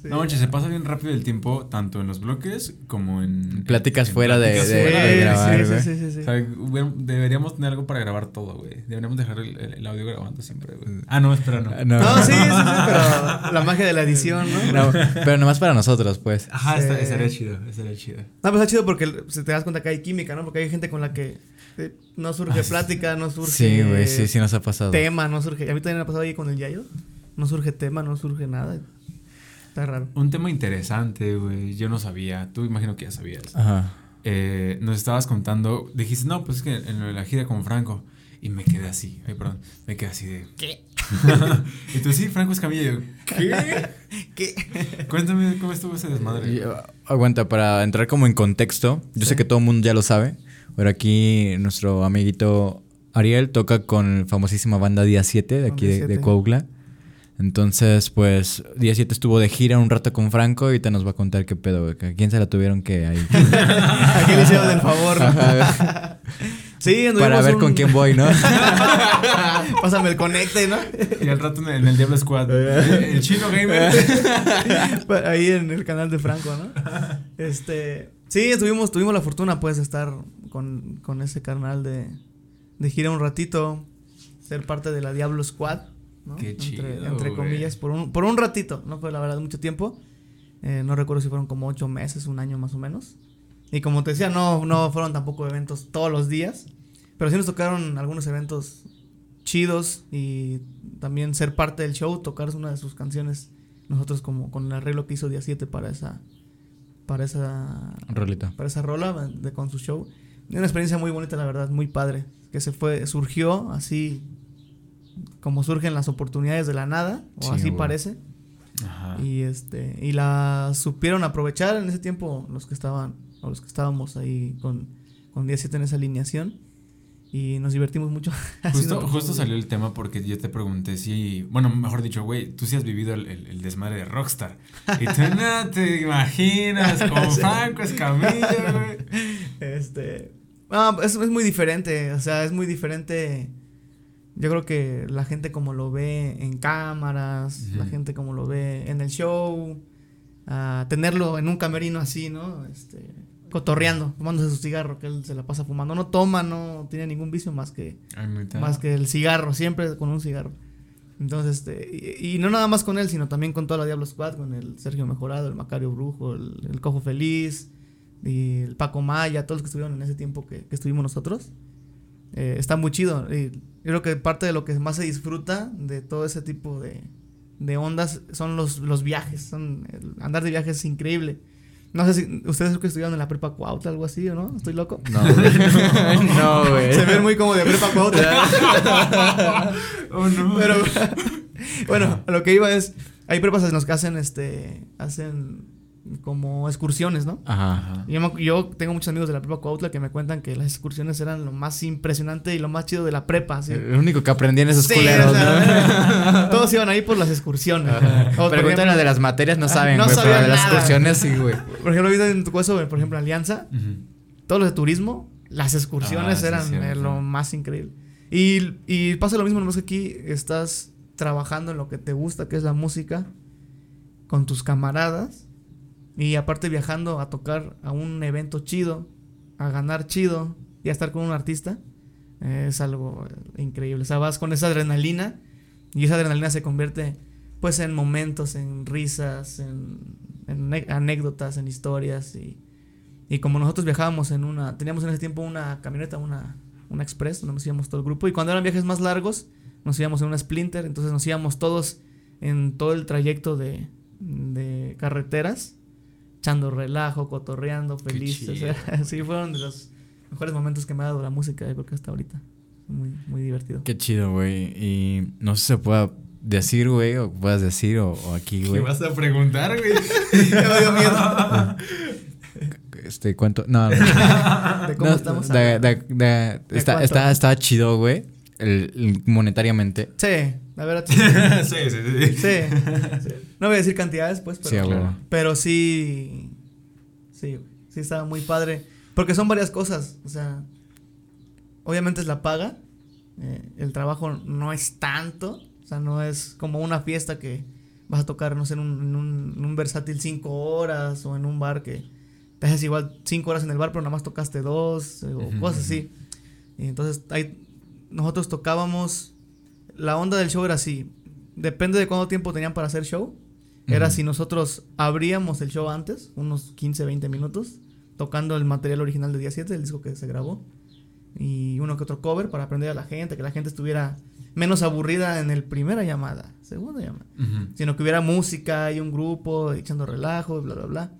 No manches, se pasa bien rápido el tiempo, tanto en los bloques como en. Pláticas en fuera de- pláticas de- fuera de grabar, sí, sí, sí, sí, O sea, hubiera- deberíamos tener algo para grabar todo, güey. Deberíamos dejar el, el- el audio grabando siempre, güey. Ah, no, espera, no. No, No, sí, sí, sí, pero la magia de la edición, ¿no? No, pero nomás para nosotros, pues. Ajá, Sí. está- estaría chido, estaría chido. No, pues está chido porque se te das cuenta que hay química, ¿no? Porque hay gente con la que eh, no surge Ah, sí. plática, no surge Sí, güey, sí, sí nos ha pasado. tema, no surge. A mí también me ha pasado ahí con el Yayo. No surge tema, no surge nada. Está raro. Un tema interesante, güey. Yo no sabía. Tú imagino que ya sabías. Ajá. Eh, nos estabas contando. Dijiste, no, pues es que en lo de la gira con Franco. Y me quedé así. Ay, perdón. Me quedé así de. ¿Qué? <laughs> y tú, sí, Franco Escamilla. Y yo, ¿qué? <laughs> ¿Qué? Cuéntame cómo estuvo ese desmadre. Aguanta, para entrar como en contexto, yo sé que todo el mundo ya lo sabe, pero aquí nuestro amiguito Ariel toca con la famosísima banda Día 7 de aquí de, de 7. Coahuila. Entonces, pues, Día 7 estuvo de gira un rato con Franco y ahorita nos va a contar qué pedo, güey, que ¿A quién se la tuvieron que ahí? <laughs> ¿A quién le hicieron el favor? sí, anduvimos Para ver un- con quién voy, ¿no? <laughs> Pásame el conecte, ¿no? Y al rato en el, en el Diablo Squad. <laughs> el chino gamer. Ahí en el canal de Franco, ¿no? Este. Sí, tuvimos, tuvimos la fortuna, pues, de estar con, con ese carnal de, de gira un ratito, ser parte de la Diablo Squad, ¿no? Qué chido, Entre, entre comillas, por un, por un ratito, no fue la verdad mucho tiempo. Eh, no recuerdo si fueron como ocho meses, un año más o menos. Y como te decía, no, no fueron tampoco eventos todos los días, pero sí nos tocaron algunos eventos chidos y también ser parte del show, tocar una de sus canciones nosotros como con el arreglo que hizo Día 7 para esa para esa Rolita. para esa rola de, con su show. Una experiencia muy bonita, la verdad, muy padre, que se fue surgió así como surgen las oportunidades de la nada, o Sí, así güey. parece. Ajá. Y este y la supieron aprovechar en ese tiempo los que estaban o los que estábamos ahí con con Día 7 en esa alineación y nos divertimos mucho. <laughs> Justo, justo salió el tema porque yo te pregunté si, bueno, mejor dicho, güey, tú sí has vivido el, el- el desmadre de Rockstar. Y tú <laughs> no te imaginas con Franco Escamilla, güey. <laughs> Este. Ah, es, es muy diferente. O sea, es muy diferente. Yo creo que la gente como lo ve en cámaras, la gente como lo ve en el show, ah, tenerlo en un camerino así, ¿no? Este, cotorreando, tomándose su cigarro, que él se la pasa fumando. No toma, no tiene ningún vicio más que, más que el cigarro, siempre con un cigarro. Entonces, este, y, y no nada más con él, sino también con toda la Diablo Squad, con el Sergio Mejorado, el Macario Brujo, el, el Cojo Feliz, y el Paco Maya, todos los que estuvieron en ese tiempo que, que estuvimos nosotros. Eh, está muy chido. Y yo creo que parte de lo que más se disfruta de todo ese tipo de, de ondas son los, los viajes. Son, andar de viajes es increíble. No sé si ustedes que estudiaron en la prepa Cuautla, algo así, ¿o no? ¿Estoy loco? No, <laughs> güey. no, <laughs> güey. Se ven muy como de prepa Cuautla. <laughs> Oh, no. Pero bueno, lo que iba es, hay prepas en los que hacen este hacen como excursiones, ¿no? Ajá. Ajá. Yo, tengo muchos amigos de la prepa Cuautla que me cuentan que las excursiones eran lo más impresionante y lo más chido de la prepa. así. El único que aprendí en esos Sí, culeros, o sea, ¿no? <laughs> Todos iban ahí por las excursiones. Ejemplo- de las materias, no saben, no güey. pero sabían de las nada. excursiones, sí, güey. Por ejemplo, ahorita en tu caso, por ejemplo, Alianza, todos los de turismo, las excursiones Ah, sí, eran eh, lo más increíble. Y, y pasa lo mismo, nomás que aquí estás trabajando en lo que te gusta, que es la música, con tus camaradas. Y aparte viajando a tocar a un evento chido, a ganar chido y a estar con un artista, es algo increíble. O sea, vas con esa adrenalina y esa adrenalina se convierte pues en momentos, en risas, en, anécdotas, en historias y, y como nosotros viajábamos en una, teníamos en ese tiempo una camioneta, una, una express, donde nos íbamos todo el grupo y cuando eran viajes más largos nos íbamos en una Splinter, entonces nos íbamos todos en todo el trayecto de, de carreteras, echando relajo, cotorreando, Qué felices. chido. <laughs> sí, fueron de los mejores momentos que me ha dado la música, yo creo que hasta ahorita. Muy, muy divertido. Qué chido, güey. Y no sé si se pueda decir, güey, o puedas decir, o, o aquí, ¿Qué güey. vas a preguntar, güey? <laughs> Ya me dio miedo. Este, ¿cuánto? No, no. <laughs> ¿De cómo No, estamos? de- de- de- está, está, está chido, güey. el- el- monetariamente. Sí, la verdad <laughs> sí. sí, sí, sí. Sí, sí. No voy a decir cantidades, pues, pero, Sí, huevo. pero sí. Sí, sí estaba muy padre. Porque son varias cosas. O sea, obviamente es la paga. eh, el trabajo no es tanto. O sea, no es como una fiesta que vas a tocar, no sé, en un, en un, en un versátil cinco horas o en un bar que te haces igual cinco horas en el bar, pero nada más tocaste dos o cosas así. Y entonces ahí nosotros tocábamos. La onda del show era así. Depende de cuánto tiempo tenían para hacer show. Era si nosotros abríamos el show antes, unos 15, 20 minutos, tocando el material original de Día 7, el disco que se grabó. Y uno que otro cover para aprender a la gente, que la gente estuviera menos aburrida en el primera llamada, segunda llamada. Ujú. Sino que hubiera música y un grupo echando relajo, bla, bla, bla.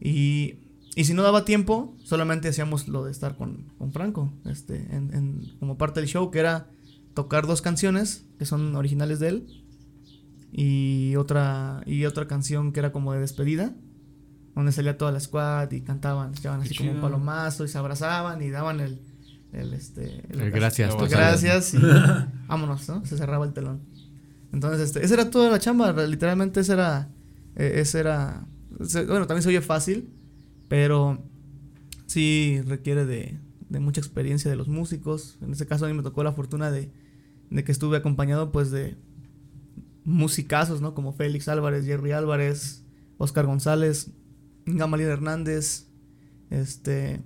Y, y si no daba tiempo, solamente hacíamos lo de estar con, con Franco, este, en, en- como parte del show, que era tocar dos canciones que son originales de él y otra, y otra canción que era como de despedida, donde salía toda la squad y cantaban, echaban así como un palomazo y se abrazaban y daban el, el, este, El gracias. Pues, gracias y <laughs> vámonos, ¿no? Se cerraba el telón. Entonces, este, esa era toda la chamba, literalmente esa era, eh, ese era, se- bueno, también se oye fácil, pero sí requiere de, de mucha experiencia de los músicos. En este caso a mí me tocó la fortuna de, de que estuve acompañado pues de musicazos, ¿no? Como Félix Álvarez, Jerry Álvarez, Oscar González, Gamaliel Hernández, este,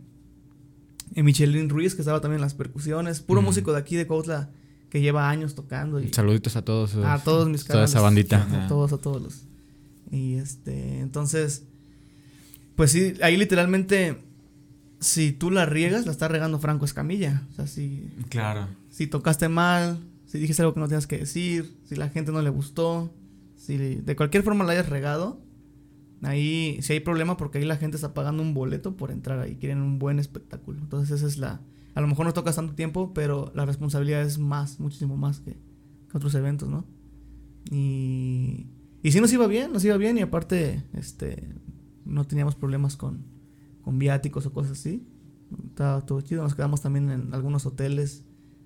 y Michelin Ruiz, que estaba también en las percusiones, puro músico de aquí de Cuautla que lleva años tocando y Saluditos a todos. a todos mis Toda esa bandita. Ajá. A todos, a todos los. Y este, entonces, pues sí, ahí literalmente, si tú la riegas, la está regando Franco Escamilla. O sea, si, Claro. si tocaste mal, si dijiste algo que no tienes que decir, si la gente no le gustó, si de cualquier forma la hayas regado, ahí si hay problema porque ahí la gente está pagando un boleto por entrar ahí, quieren un buen espectáculo. Entonces esa es la... A lo mejor no tocas tanto tiempo, pero la responsabilidad es más, muchísimo más que, que otros eventos, ¿no? Y, y sí nos iba bien, nos iba bien y aparte, este, no teníamos problemas con, con viáticos o cosas así. Estaba todo chido, nos quedamos también en algunos hoteles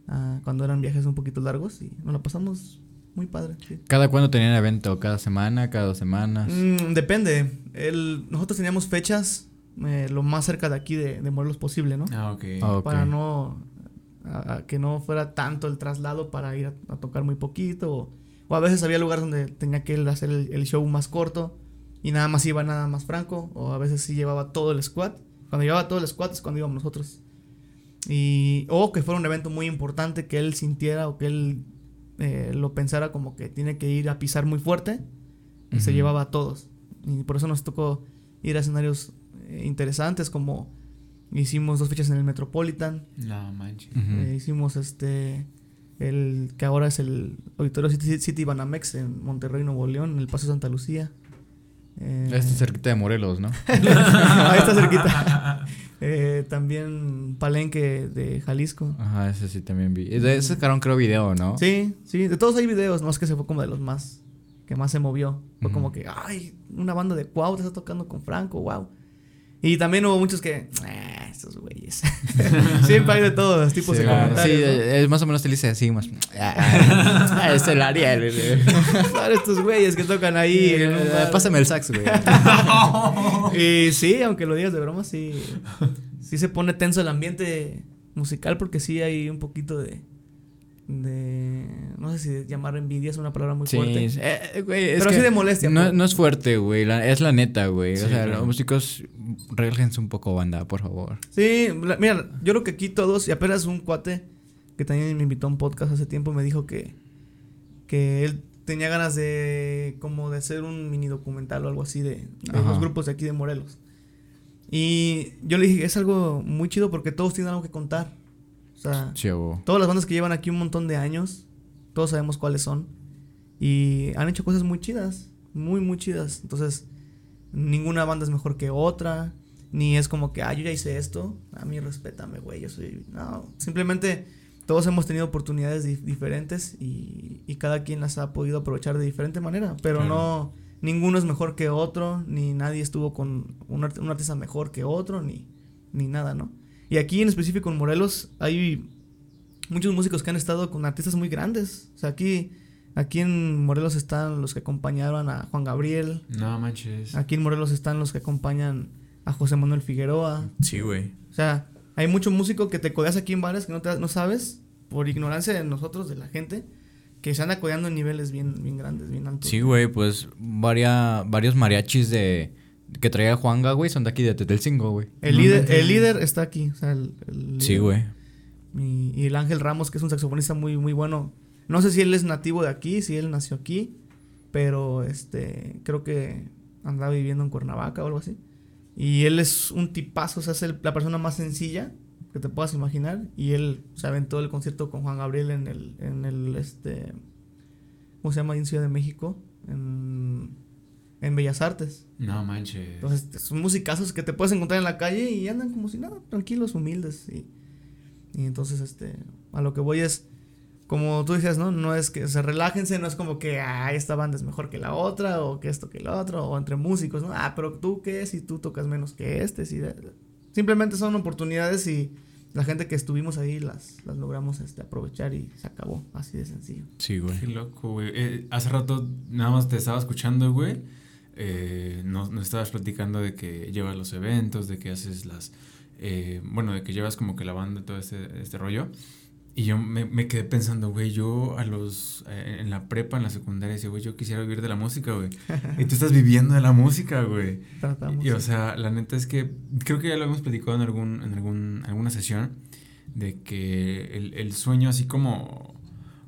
ah, cuando eran viajes un poquito largos y nos la pasamos muy padre. sí. ¿Cada cuándo tenían evento? ¿Cada semana? ¿Cada dos semanas? Mm, depende. El, nosotros teníamos fechas eh, lo más cerca de aquí de, de Morelos posible, ¿no? Ah, ok. Ah, ok. Para no. a- a que no fuera tanto el traslado para ir a, a tocar muy poquito. O, o a veces había lugares donde tenía que hacer el, el show más corto y nada más iba nada más Franco. O a veces sí llevaba todo el squad. Cuando llevaba todo el squad es cuando íbamos nosotros. Y, o que fuera un evento muy importante que él sintiera o que él eh, lo pensara como que tiene que ir a pisar muy fuerte. Y se llevaba a todos. Y por eso nos tocó ir a escenarios eh, interesantes como hicimos dos fechas en el Metropolitan. No manches. Eh, hicimos este el que ahora es el Auditorio City, City Banamex en Monterrey, Nuevo León, en el Paso Santa Lucía. Eh, Este es cerquita de Morelos, ¿no? <laughs> ahí está cerquita. <laughs> Eh, también Palenque de Jalisco. Ajá, ese sí también vi. De ese sacaron creo video, ¿no? Sí, sí, de todos hay videos, no es que se fue como de los más que más se movió. Fue como que, ay, una banda de Cuau te está tocando con Franco, wow. Y también hubo muchos que, ah, estos güeyes. <laughs> Siempre hay de todos tipos Sí, de comentarios. sí, ¿no? es más o menos te dice así, más. Ah, <laughs> es el Ariel. Claro, <laughs> estos güeyes que tocan ahí. un bar. Pásame el sax, güey. Y sí, aunque lo digas de broma, sí. Sí se pone tenso el ambiente musical porque sí hay un poquito de. De no sé si llamar envidia es una palabra muy Sí, fuerte. Eh, eh, güey, es Pero que sí de molestia, No, pues. no es fuerte, güey. la- es la neta, güey. Sí, o sea, claro. los músicos, relájense un poco, banda, por favor. Sí, la- mira, yo creo que aquí todos, y apenas un cuate que también me invitó a un podcast hace tiempo me dijo que, que él tenía ganas de como de hacer un mini documental o algo así de, de los grupos de aquí de Morelos. Y yo le dije, es algo muy chido porque todos tienen algo que contar. O sea, Chavo. todas las bandas que llevan aquí un montón de años, todos sabemos cuáles son. Y han hecho cosas muy chidas, muy, muy chidas. Entonces, ninguna banda es mejor que otra. Ni es como que, ah, yo ya hice esto. A mí respétame, güey. Yo soy. No, simplemente todos hemos tenido oportunidades di- diferentes y, y cada quien las ha podido aprovechar de diferente manera. Pero Claro. no, ninguno es mejor que otro, ni nadie estuvo con un, art- un artista mejor que otro, ni, ni nada, ¿no? Y aquí en específico en Morelos hay muchos músicos que han estado con artistas muy grandes. O sea, aquí, aquí en Morelos están los que acompañaron a Juan Gabriel. No manches. Aquí en Morelos están los que acompañan a José Manuel Figueroa. Sí, güey. O sea, hay mucho músico que te codeas aquí en bares que no, te, no sabes, por ignorancia de nosotros, de la gente, que se anda codeando en niveles bien, bien grandes, bien altos. Sí, güey, pues varia, varios mariachis de que traía Juanga, güey, son de aquí de Tetelcingo, güey. El No líder, el líder está aquí. O sea, el, el Sí, güey. Y, y el Ángel Ramos, que es un saxofonista muy, muy bueno. No sé si él es nativo de aquí, si él nació aquí, pero este creo que andaba viviendo en Cuernavaca o algo así. Y él es un tipazo, o sea, es el- la persona más sencilla que te puedas imaginar. Y él se aventó el concierto con Juan Gabriel en el, en el, este, ¿cómo se llama? ahí En Ciudad de México, en, en Bellas Artes. No manches. Entonces, son musicazos que te puedes encontrar en la calle y andan como si nada, tranquilos, humildes. Y, y entonces, este, a lo que voy es, como tú dices, ¿no? No es que se relájense, no es como que, ah, esta banda es mejor que la otra, o que esto que el otro, o entre músicos, ¿no? Ah, pero tú qué, si tú tocas menos que este, si de- simplemente son oportunidades y la gente que estuvimos ahí las, las logramos este, aprovechar y se acabó, así de sencillo. Sí, güey. Qué loco, güey. Eh, hace rato nada más te estaba escuchando, güey. Eh, nos, nos estabas platicando de que llevas los eventos, de que haces las... eh, bueno, de que llevas como que la banda, todo este, este rollo. Y yo me, me quedé pensando, güey, yo a los... eh, en la prepa, en la secundaria, decía, güey, yo quisiera vivir de la música, güey. y tú estás viviendo de la música, güey. Tratamos. Y, o sea, la neta es que creo que ya lo hemos platicado en algún en algún alguna sesión de que el, el sueño así como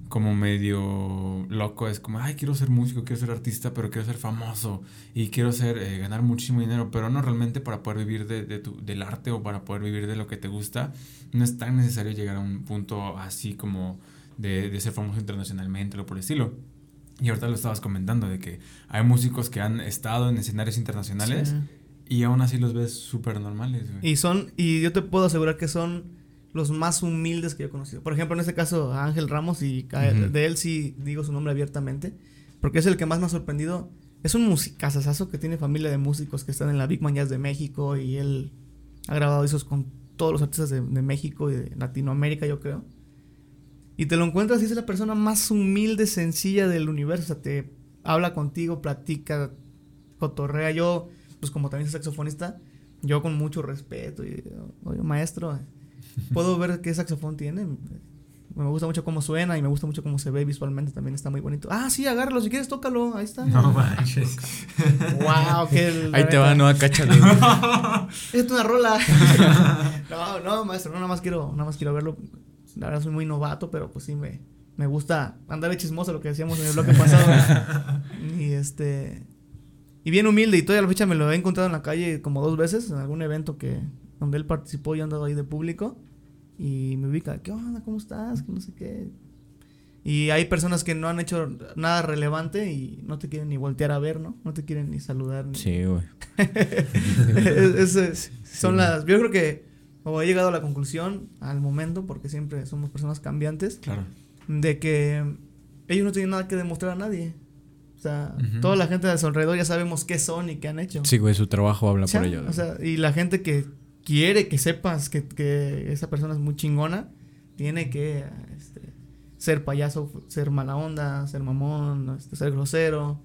como medio loco es como ay quiero ser músico quiero ser artista pero quiero ser famoso y quiero ser eh, ganar muchísimo dinero pero no realmente para poder vivir de, de tu, del arte o para poder vivir de lo que te gusta no es tan necesario llegar a un punto así como de, de ser famoso internacionalmente o por el estilo y ahorita lo estabas comentando de que hay músicos que han estado en escenarios internacionales Sí. y aún así los ves súper normales, güey. Y son, y yo te puedo asegurar que son los más humildes que yo he conocido. Por ejemplo, en este caso, a Ángel Ramos, y de él sí digo su nombre abiertamente, porque es el que más me ha sorprendido. Es un musicazazazo que tiene familia de músicos que están en la Big Man Jazz de México y él ha grabado esos con todos los artistas de, de México y de Latinoamérica, yo creo. Y te lo encuentras y es la persona más humilde, sencilla del universo. O sea, te habla contigo, platica, cotorrea. Yo, pues como también soy saxofonista, yo con mucho respeto. Y, oye, maestro, puedo ver qué saxofón tiene. Me gusta mucho cómo suena y me gusta mucho cómo se ve visualmente. También está muy bonito. Ah, sí, agárralo. Si quieres, tócalo. Ahí está. No manches. Wow, que Ahí te va, no, cacha, güey. <laughs> Es una rola. <laughs> no, no, maestro, no, nada más quiero, nada más quiero verlo. La verdad soy muy novato, pero pues sí me, me gusta andar de chismoso, lo que decíamos en el bloque pasado. <laughs> y este. Y bien humilde, y todavía a la fecha me lo he encontrado en la calle como dos veces, en algún evento que donde él participó y andado ahí de público. Y me ubica, ¿qué onda? ¿Cómo estás? Que no sé qué. Y hay personas que no han hecho nada relevante y no te quieren ni voltear a ver, ¿no? No te quieren ni saludar. Ni... Sí, güey. <laughs> Es- es- son las. Yo creo que o he llegado a la conclusión al momento, porque siempre somos personas cambiantes, Claro. de que ellos no tienen nada que demostrar a nadie. O sea, toda la gente de su alrededor ya sabemos qué son y qué han hecho. Sí, güey, su trabajo habla por ello. O sea, y la gente que quiere que sepas que, que esa persona es muy chingona, tiene que este, ser payaso, ser mala onda, ser mamón, este, ser grosero,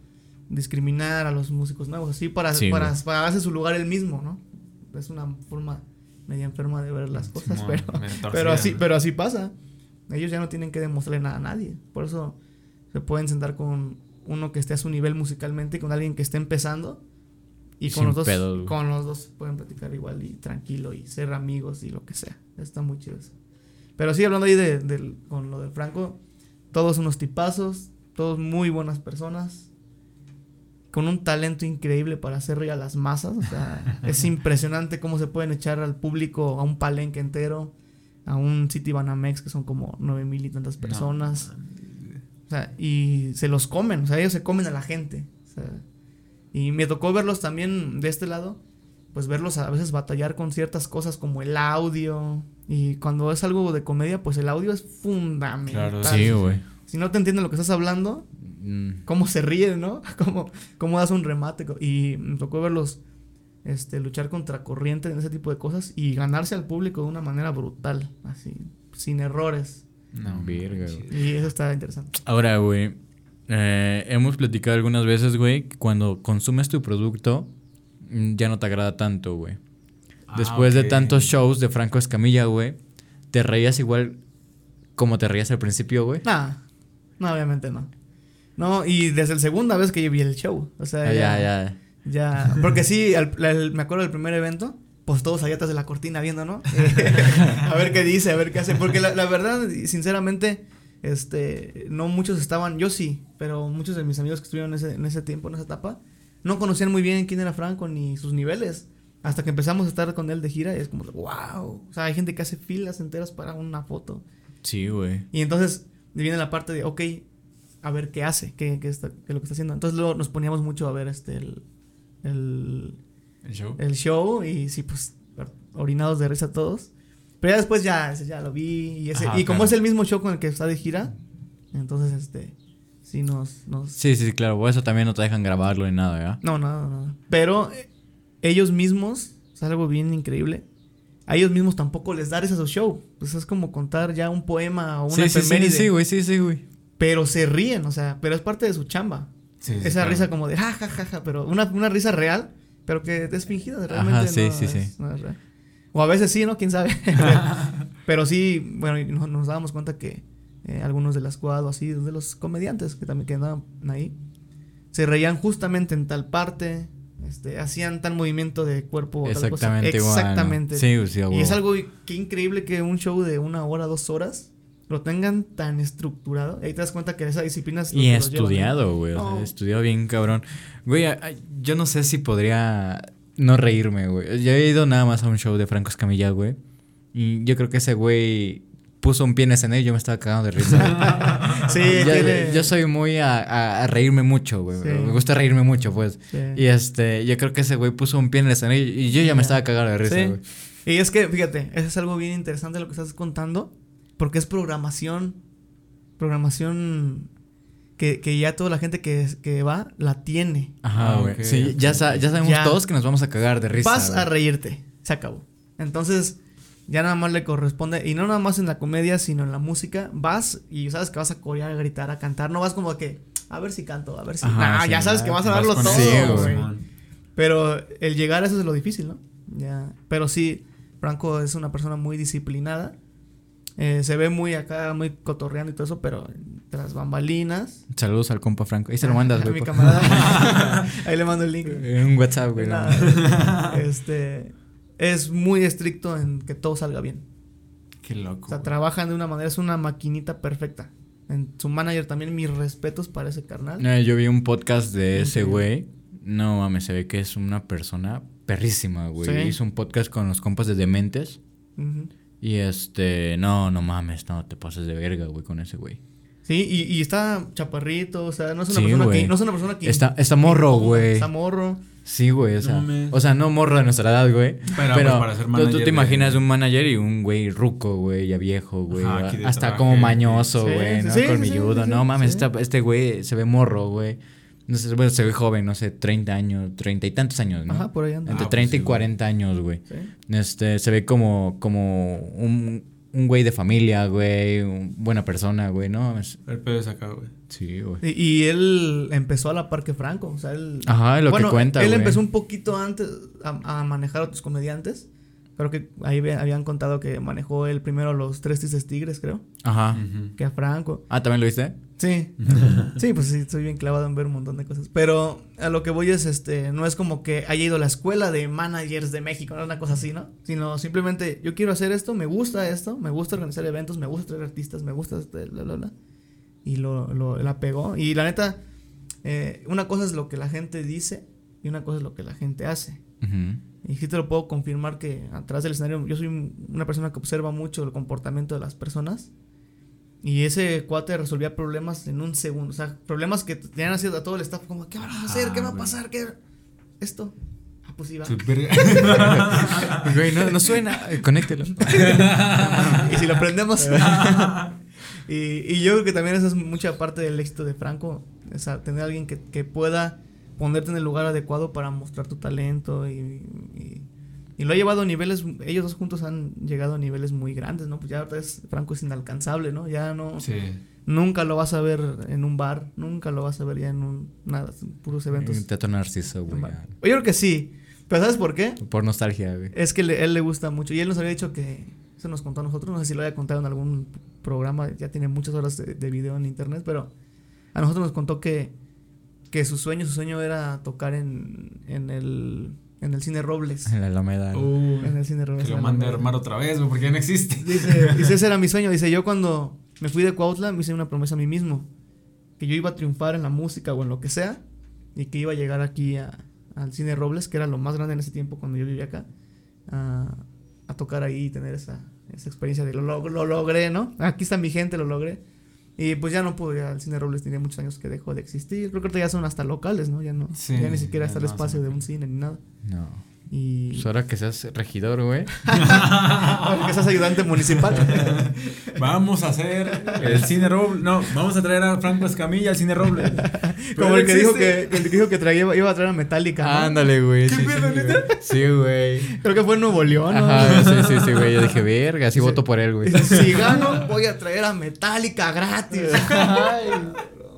discriminar a los músicos nuevos, así para, Sí, para, para darse su lugar él mismo, ¿no? Es una forma media enferma de ver las cosas, pero, torcida, pero así, ¿no? pero así pasa. Ellos ya no tienen que demostrarle nada a nadie. Por eso se pueden sentar con uno que esté a su nivel musicalmente con alguien que esté empezando. Y con Sin los dos, güey. con los dos pueden platicar igual y tranquilo y ser amigos y lo que sea. Está muy chido eso. Pero sí, hablando ahí de, del- con lo del Franco, todos unos tipazos, todos muy buenas personas, con un talento increíble para hacer reír a las masas. O sea, <laughs> es impresionante cómo se pueden echar al público a un palenque entero, a un City Banamex que son como nueve mil y tantas personas. O sea, y se los comen, o sea, ellos se comen a la gente. o sea, y me tocó verlos también de este lado, pues verlos a veces batallar con ciertas cosas como el audio. Y cuando es algo de comedia, pues el audio es fundamental. Claro, Sí, güey. Si no te entienden lo que estás hablando, Mm, cómo se ríen, ¿no? <laughs> Cómo, cómo das un remate. Y me tocó verlos este, luchar contra corriente en ese tipo de cosas y ganarse al público de una manera brutal, así, sin errores. No, Verga, manches. Y eso está interesante. Ahora, güey, eh, hemos platicado algunas veces, güey, que cuando consumes tu producto mm, ya no te agrada tanto, güey. Ah, Después de tantos shows de Franco Escamilla, güey, ¿te reías igual como te reías al principio, güey? Nah, no, obviamente no. No, y desde la segunda vez que yo vi el show. O sea, Ah, ya, ya, ya. ya. Porque sí, al- al- me acuerdo del primer evento, pues todos allá atrás de la cortina viendo, ¿no? <laughs> <laughs> a ver qué dice, a ver qué hace. Porque la, la verdad, sinceramente, este, no muchos estaban, yo sí, pero muchos de mis amigos que estuvieron en ese, en ese tiempo, en esa etapa, no conocían muy bien quién era Franco ni sus niveles. Hasta que empezamos a estar con él de gira y es como, wow. O sea, hay gente que hace filas enteras para una foto. Sí, güey. Y entonces viene la parte de, ok, a ver qué hace, qué, qué, está, qué es lo que está haciendo. Entonces luego nos poníamos mucho a ver este el, el, ¿El show? el show y sí, pues orinados de risa todos. Pero ya después ya, ese ya lo vi y, ese, Ajá, y como claro. es el mismo show con el que está de gira, entonces este, sí nos... nos Sí, sí, claro. Por eso también no te dejan grabarlo ni nada, ¿verdad? no, no, no. Pero eh, ellos mismos, es algo bien increíble. A ellos mismos tampoco les da risa su show. Pues es como contar ya un poema o una Sí, sí, sí, güey, sí, sí, güey. Pero se ríen, o sea, pero es parte de su chamba. Sí, sí, Esa claro. risa como de ja, ja, ja, ja, pero una, una risa real, pero que es fingida, realmente Ajá, sí, no, sí, es, sí. no es real. O a veces sí, ¿no? ¿Quién sabe? <laughs> <laughs> pero sí, bueno, nos, nos dábamos cuenta que eh, algunos de la squad o así, de los comediantes que también que andaban ahí, se reían justamente en tal parte, este, hacían tal movimiento de cuerpo. o tal cosa. Exactamente igual. ¿no? Exactamente. Sí, güey, sí, Y es algo que increíble que un show de una hora, dos horas, lo tengan tan estructurado. Y ahí te das cuenta que esa disciplina es Y ¿no? estudiado, güey. o sea, No. estudiado bien cabrón. Güey, yo no sé si podría no reírme, güey. Yo he ido nada más a un show de Franco Escamilla, güey. Y yo creo que ese güey puso un pie en escenario y yo me estaba cagando de risa. <laughs> Sí, yo, tiene- yo soy muy a, a- a reírme mucho, güey. Sí. Me gusta reírme mucho, pues. Sí. Y este, yo creo que ese güey puso un pie en el escenario y yo ya me estaba cagando de risa, Sí. güey. Y es que, fíjate, eso es algo bien interesante lo que estás contando, porque es programación, programación que, que ya toda la gente que, que va la tiene. Ajá, Ah, güey. sí, ya, sa- ya sabemos Ya. todos que nos vamos a cagar de risa. Vas a reírte, se acabó. Entonces, ya nada más le corresponde, y no nada más en la comedia, sino en la música, vas y sabes que vas a corear, a gritar, a cantar, no vas como que, a ver si canto, a ver si... Ajá, Nah, sí, ya sabes ya, que vas a darlo todo, güey. Pero el llegar a eso es lo difícil, ¿no? Ya. Pero sí, Franco es una persona muy disciplinada. Eh, se ve muy acá, muy cotorreando y todo eso, pero tras bambalinas. Saludos al compa Franco. Ahí se lo mandas, <laughs> güey. <laughs> Ahí le mando el link. En un WhatsApp, güey. Nada, <laughs> este es muy estricto en que todo salga bien. Qué loco. O sea, güey. trabajan de una manera, es una maquinita perfecta. En su manager también mis respetos para ese carnal. No, yo vi un podcast de ese güey. No mames, se ve que es una persona perrísima, güey. Sí. Hizo un podcast con los compas de Dementes. Ujú. Y este, no, no mames, no te pases de verga, güey, con ese güey. Sí, y, y está chaparrito, o sea, no es una Sí, persona güey. que no es una persona que Está- está morro, güey. Está morro. Sí, güey, o No sea, mames. o sea, no morro de nuestra edad, güey. Pero, Pero, pues, para ser tú- tú, manager te de- imaginas un manager y un güey ruco, güey, ya viejo, güey. Hasta traje, como mañoso, sí, güey, sí, ¿no? sí, sí, Colmilludo. sí, no mames, este güey se ve morro, güey. No sé, bueno, se ve joven, no sé, 30 años, 30 y tantos años, ¿no? Ajá, por ahí anda. Entre Ah, pues 30 sí, y güey. 40 años, güey. Sí. Este, se ve como, como un, un güey de familia, güey, un- buena persona, güey, ¿no? Es- El pedo es acá, güey. sí, güey. Y, y él empezó a la par que Franco. O sea, él. Ajá, lo bueno, que cuenta, Él güey. empezó un poquito antes a, a manejar a otros comediantes. Creo que ahí habían contado que manejó él primero los tres tristes tigres, creo. Ajá. Que a Franco. Ah, ¿también lo viste? Sí. sí, pues sí, estoy bien clavado en ver un montón de cosas. Pero a lo que voy es, este, no es como que haya ido a la escuela de managers de México, no una cosa así, ¿no? Sino simplemente, yo quiero hacer esto, me gusta esto, me gusta organizar eventos, me gusta traer artistas, me gusta este, bla, bla, bla. Y lo, lo, la pegó. Y la neta, eh, una cosa es lo que la gente dice y una cosa es lo que la gente hace. Ujú. Y sí te lo puedo confirmar que atrás del escenario yo soy una persona que observa mucho el comportamiento de las personas. Y ese cuate resolvía problemas en un segundo. O sea, problemas que tenían así a todo el staff como, ¿qué vamos a hacer? ¿Qué va a güey. pasar? ¿Qué? Esto. Ah, pues sí, va. <laughs> Güey, no, no suena. Eh, Conéctelo. <laughs> y si lo aprendemos. <laughs> y, y yo creo que también esa es mucha parte del éxito de Franco. O sea, tener a alguien que, que pueda ponerte en el lugar adecuado para mostrar tu talento. Y, y, y lo ha llevado a niveles. Ellos dos juntos han llegado a niveles muy grandes, ¿no? Pues ya ahorita es, Franco es inalcanzable, ¿no? Ya no. Sí. Nunca lo vas a ver en un bar. Nunca lo vas a ver ya en un. Nada, puros eventos. Un teatro narciso, en güey. Yo creo que sí. Pero ¿sabes por qué? Por nostalgia, güey. Es que le- él le gusta mucho. Y él nos había dicho que. Eso nos contó a nosotros. No sé si lo haya contado en algún programa. Ya tiene muchas horas de, de video en internet. Pero a nosotros nos contó que. Que su sueño, su sueño era tocar en, en el. En el cine Robles. En la Alameda. Uh, En el cine Robles. que lo mande a armar otra vez, porque ya no existe. Dice, dice, <laughs> ese era mi sueño. Dice, yo cuando me fui de Cuautla me hice una promesa a mí mismo. Que yo iba a triunfar en la música o en lo que sea. Y que iba a llegar aquí a- al Cine Robles, que era lo más grande en ese tiempo cuando yo vivía acá. A, a tocar ahí y tener esa, esa experiencia de lo, lo, lo logré, ¿no? Aquí está mi gente, lo logré. Y pues ya no pude, ya el Cine Robles tenía muchos años que dejó de existir. Creo que ya son hasta locales, ¿no? Ya no. Sí, ya ni siquiera está el no, espacio de un cine ni nada. No. Y. Pues ahora que seas regidor, güey. <laughs> Ahora que seas ayudante municipal. <laughs> Vamos a hacer el cine Roble. No, vamos a traer a Franco Escamilla al cine Roble. <laughs> Como el que dijo que, el que dijo que traía, iba a traer a Metallica. ¿no? Ándale, güey. ¿Qué sí, pedo, sí, neta? güey. Sí, güey. Creo que fue en Nuevo León, ¿no? Ajá, sí, sí, sí, güey. Yo dije, verga, sí voto por él, güey. Si gano, voy a traer a Metallica gratis. Ay,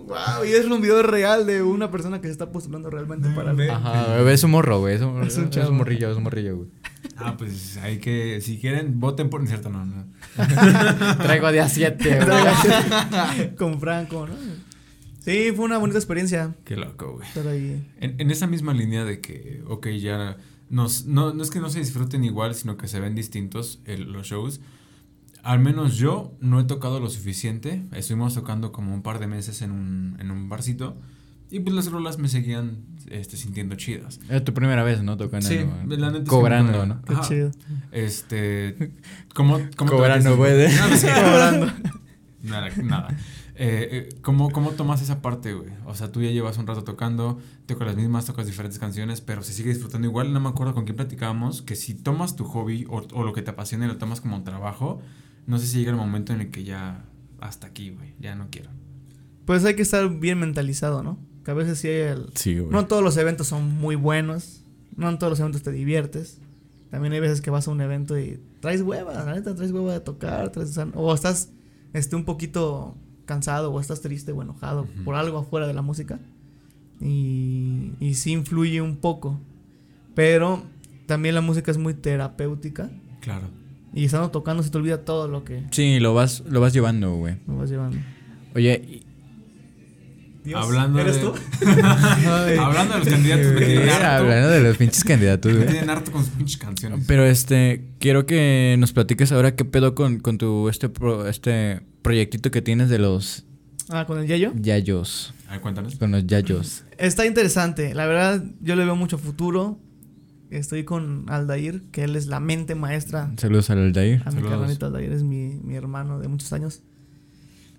wow, y es un video real de una persona que se está postulando realmente para el... Ve. Ajá, es un morro, güey. Es un, Es un es un morrillo, es un morrillo, güey. Ah, pues hay que, si quieren, voten por. Cierto, no, no. <laughs> Traigo día 7, güey. <laughs> Con Franco, ¿no? Sí, fue una bonita experiencia Qué loco, güey. estar ahí. En, en esa misma línea de que, ok, ya nos, no, no es que no se disfruten igual, sino que se ven distintos el- los shows. Al menos yo no he tocado lo suficiente. Estuvimos tocando como un par de meses en un, en un barcito. Y pues las rolas me seguían este, sintiendo chidas. Era tu primera vez, ¿no? Tocando. Sí, la neta Cobrando, ¿no? Qué chido. Este. ¿Cómo, cómo Cobrando, güey. No, no sé. Cobrando. <laughs> Nada, nada. Eh, eh, ¿cómo, ¿Cómo tomas esa parte, güey? O sea, tú ya llevas un rato tocando, tocas las mismas, tocas diferentes canciones, pero se sigue disfrutando igual. No me acuerdo con quién platicábamos que si tomas tu hobby o, o lo que te apasiona y lo tomas como un trabajo, no sé si llega el momento en el que ya hasta aquí, güey, ya no quiero. Pues hay que estar bien mentalizado, ¿no? Que a veces sí hay el... Sí, güey. No todos los eventos son muy buenos. No en todos los eventos te diviertes. También hay veces que vas a un evento y traes hueva, la neta, traes hueva de tocar. traes- o sea, o estás este, un poquito cansado o estás triste o enojado por algo afuera de la música. Y, y sí influye un poco. Pero también la música es muy terapéutica. Claro. Y estando tocando se te olvida todo lo que Sí, lo vas, lo vas llevando, güey. me vas llevando. Oye, y- Hablando ¿Eres de- tú? <laughs> Hablando de los candidatos, hablando de los pinches candidatos, güey. tienen harto con sus pinches canciones. Pero este, quiero que nos platiques ahora qué pedo con, con tu este pro- este proyectito que tienes de los Ah, con el Yayo. yayos. A ver, cuéntanos. Con los yayos. Está interesante. La verdad, yo le veo mucho futuro. Estoy con Aldair, que él es la mente maestra. Saludos al Aldair. A mi carnalito Aldair es mi, mi hermano de muchos años.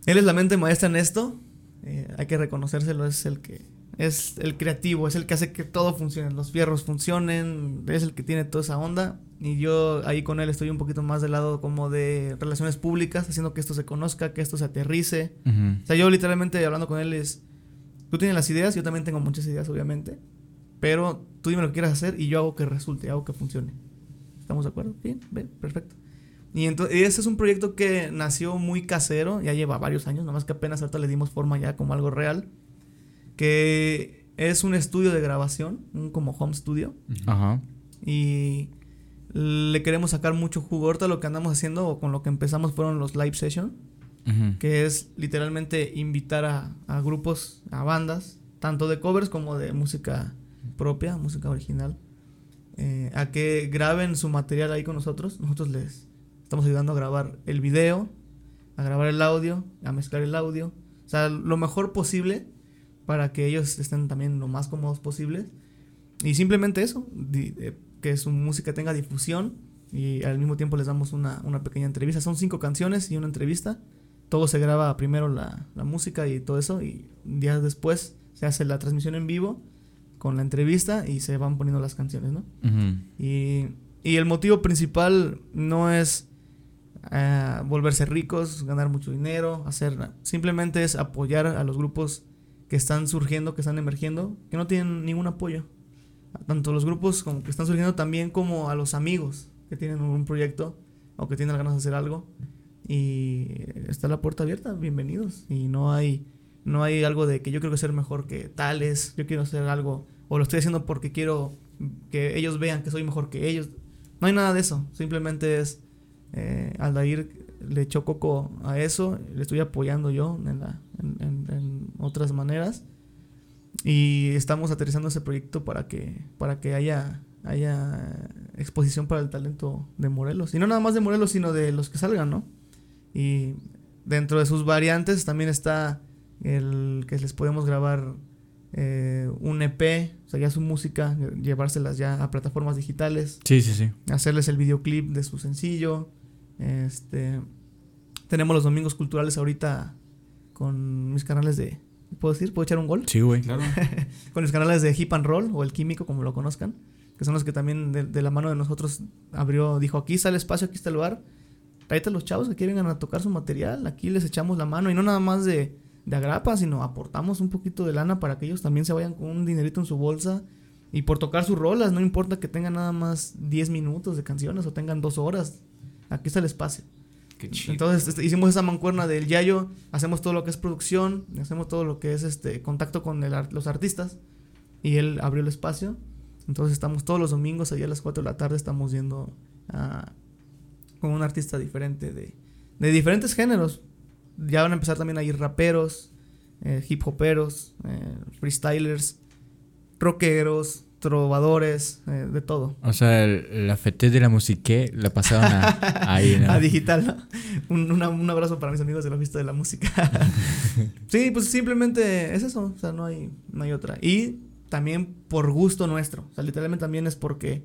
Él es la mente maestra en esto. Eh, hay que reconocérselo. Es el que es el creativo, es el que hace que todo funcione, los fierros funcionen, es el que tiene toda esa onda. Y yo ahí con él estoy un poquito más del lado como de relaciones públicas, haciendo que esto se conozca, que esto se aterrice. Ujú. O sea, yo literalmente hablando con él es. tú tienes las ideas, yo también tengo muchas ideas, obviamente. Pero tú dime lo que quieras hacer y yo hago que resulte, hago que funcione. ¿Estamos de acuerdo? Bien, bien, perfecto. Y entonces, ese es un proyecto que nació muy casero, ya lleva varios años, nada más que apenas ahorita le dimos forma ya como algo real. Que es un estudio de grabación, un como home studio. Ajá. Y le queremos sacar mucho jugo. Ahorita lo que andamos haciendo o con lo que empezamos fueron los live session, Ujú. que es literalmente invitar a, a grupos, a bandas, tanto de covers como de música propia, música original, eh, a que graben su material ahí con nosotros. Nosotros les estamos ayudando a grabar el video, a grabar el audio, a mezclar el audio. O sea, lo mejor posible para que ellos estén también lo más cómodos posibles. Y simplemente eso, eh, que su música tenga difusión y al mismo tiempo les damos una, una pequeña entrevista. Son cinco canciones y una entrevista. Todo se graba primero la, la música y todo eso y días después se hace la transmisión en vivo con la entrevista y se van poniendo las canciones, ¿no? Y, y el motivo principal no es eh, volverse ricos, ganar mucho dinero, hacer nada. Simplemente es apoyar a los grupos que están surgiendo, que están emergiendo, que no tienen ningún apoyo. Tanto los grupos como que están surgiendo también como a los amigos que tienen un proyecto o que tienen ganas de hacer algo. Y está la puerta abierta, bienvenidos. Y no hay, no hay algo de que yo quiero ser mejor que tales, yo quiero hacer algo, o lo estoy haciendo porque quiero que ellos vean que soy mejor que ellos. No hay nada de eso, simplemente es eh, Aldair le echó coco a eso, le estoy apoyando yo en, en- en- en otras maneras y estamos aterrizando ese proyecto para que para que haya haya exposición para el talento de Morelos y no nada más de Morelos sino de los que salgan, ¿no? Y dentro de sus variantes también está el que les podemos grabar eh, un EP, o sea, ya su música, llevárselas ya a plataformas digitales, Sí, sí, sí. hacerles el videoclip de su sencillo. Este tenemos los domingos culturales ahorita con mis canales de ¿puedo decir? ¿Puedo echar un gol? Sí, güey. Claro. <laughs> Con mis canales de Hip and Roll o el Químico como lo conozcan, que son los que también de, de la mano de nosotros abrió, dijo, aquí está el espacio, aquí está el lugar. Tráete a los chavos que aquí vengan a tocar su material, aquí les echamos la mano y no nada más de, de agrapa, sino aportamos un poquito de lana para que ellos también se vayan con un dinerito en su bolsa y por tocar sus rolas, no importa que tengan nada más 10 minutos de canciones o tengan dos horas, aquí está el espacio. Qué chido. Entonces este, hicimos esa mancuerna del Yayo, hacemos todo lo que es producción, hacemos todo lo que es este contacto con el los artistas y él abrió el espacio. Entonces estamos todos los domingos allá a las 4 de la tarde estamos yendo a, con un artista diferente de, de diferentes géneros. Ya van a empezar también a ir raperos, eh, hip hoperos, eh, freestylers, rockeros, trovadores, eh, de todo. O sea, el- la fete de la musique la pasaron a, <laughs> ahí, ¿no? A digital, ¿no? Un, una- un abrazo para mis amigos de la fiesta de la música. <laughs> sí, pues simplemente es eso, o sea, no hay, no hay otra. Y también por gusto nuestro, o sea, literalmente también es porque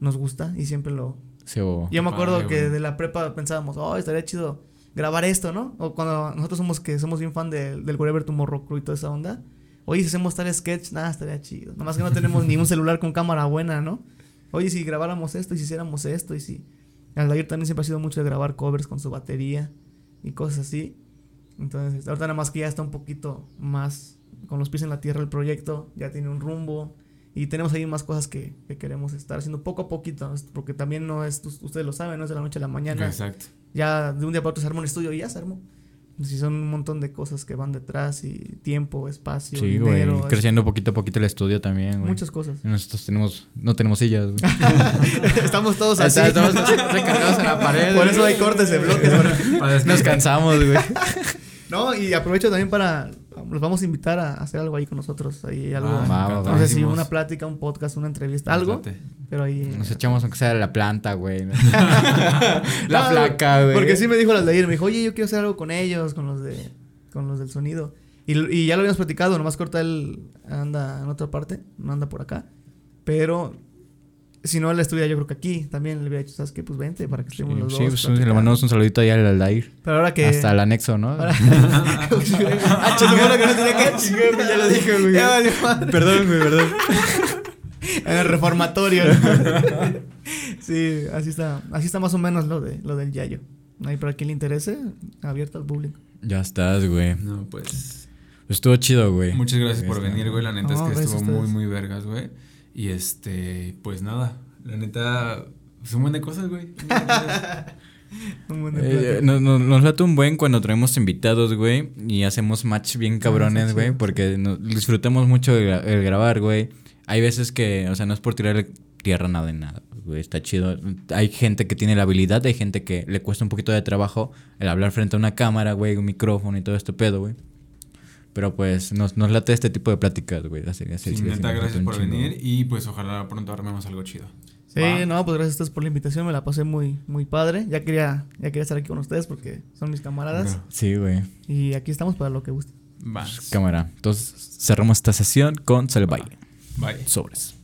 nos gusta y siempre lo... Sí, o- Yo me acuerdo Padre, que de la prepa pensábamos, oh, estaría chido grabar esto, ¿no? O cuando nosotros somos que somos bien fan de- del Wherever Tomorrow Crew y toda esa onda. Oye, si hacemos tal sketch, nada, estaría chido. Nomás que no tenemos ni un celular con cámara buena, ¿no? Oye, si grabáramos esto y si hiciéramos esto y si... Aldair también siempre ha sido mucho de grabar covers con su batería y cosas así. Entonces, ahorita nada más que ya está un poquito más con los pies en la tierra el proyecto, ya tiene un rumbo y tenemos ahí más cosas que, que queremos estar haciendo poco a poquito, porque también no es, ustedes lo saben, no es de la noche a la mañana. Exacto. Ya de un día para otro se arma un estudio y ya se armó. Si son un montón de cosas que van detrás y tiempo, espacio, Sí, dinero, Creciendo poquito a poquito el estudio también, güey. muchas cosas. Nosotros tenemos, no tenemos sillas. <laughs> Estamos todos así. Estamos recargados en la pared. Por eso hay cortes de bloques. <laughs> Para. Nos cansamos, güey. <laughs> No, y aprovecho también para. Los vamos a invitar a hacer algo ahí con nosotros. Ahí algo. Ah, Va, no sé si una plática, un podcast, una entrevista, algo. Pero ahí. Nos echamos aunque sea la planta, güey. <laughs> la No, placa, güey. Porque sí me dijo las de ayer, me dijo, oye, yo quiero hacer algo con ellos, con los de, con los del sonido. Y, y ya lo habíamos platicado, nomás corta él anda en otra parte, no anda por acá. Pero si no, él estuviera yo creo que aquí también le hubiera dicho, ¿sabes qué? Pues vente para que Sí, estemos los sí, dos. pues, le platicando". mandamos un saludito allá al Aldair. Pero ahora que... Hasta el anexo, ¿no? Ahora... <laughs> ah, se supone que no tenía que... ya lo dije, güey. Ya valió madre. Perdón, güey, perdón. <laughs> En el reformatorio. ¿no? <laughs> sí, así está. Así está más o menos lo de lo del Yayo. Ahí para quien le interese, abierto al público. Ya estás, güey. No, pues. Estuvo chido, güey. Muchas gracias por venir, güey. La neta No, es que estuvo muy, muy vergas, güey. Y este, pues nada. La neta, es <laughs> un buen de cosas, güey. Un buen de cosas. Un buen Eh, plática. nos, nos, nos late un buen cuando traemos invitados, güey, y hacemos match bien cabrones, está güey, porque nos- disfrutamos mucho el, gra- el grabar, güey. Hay veces que, o sea, no es por tirar tierra nada de nada, güey, está chido. Hay gente que tiene la habilidad, hay gente que le cuesta un poquito de trabajo el hablar frente a una cámara, güey, un micrófono y todo este pedo, güey. Pero pues nos, nos late este tipo de pláticas, güey. Así, así, Sí, así, neta, así, gracias por chingo, venir. Y pues ojalá pronto armemos algo chido. Sí, Va. no, pues gracias a ustedes por la invitación, me la pasé muy, muy padre. Ya quería, ya quería estar aquí con ustedes porque son mis camaradas. Bro. Sí, güey. Y aquí estamos para lo que guste. Va. Cámara. Entonces cerramos esta sesión con Salvaille. Bye. Sobres.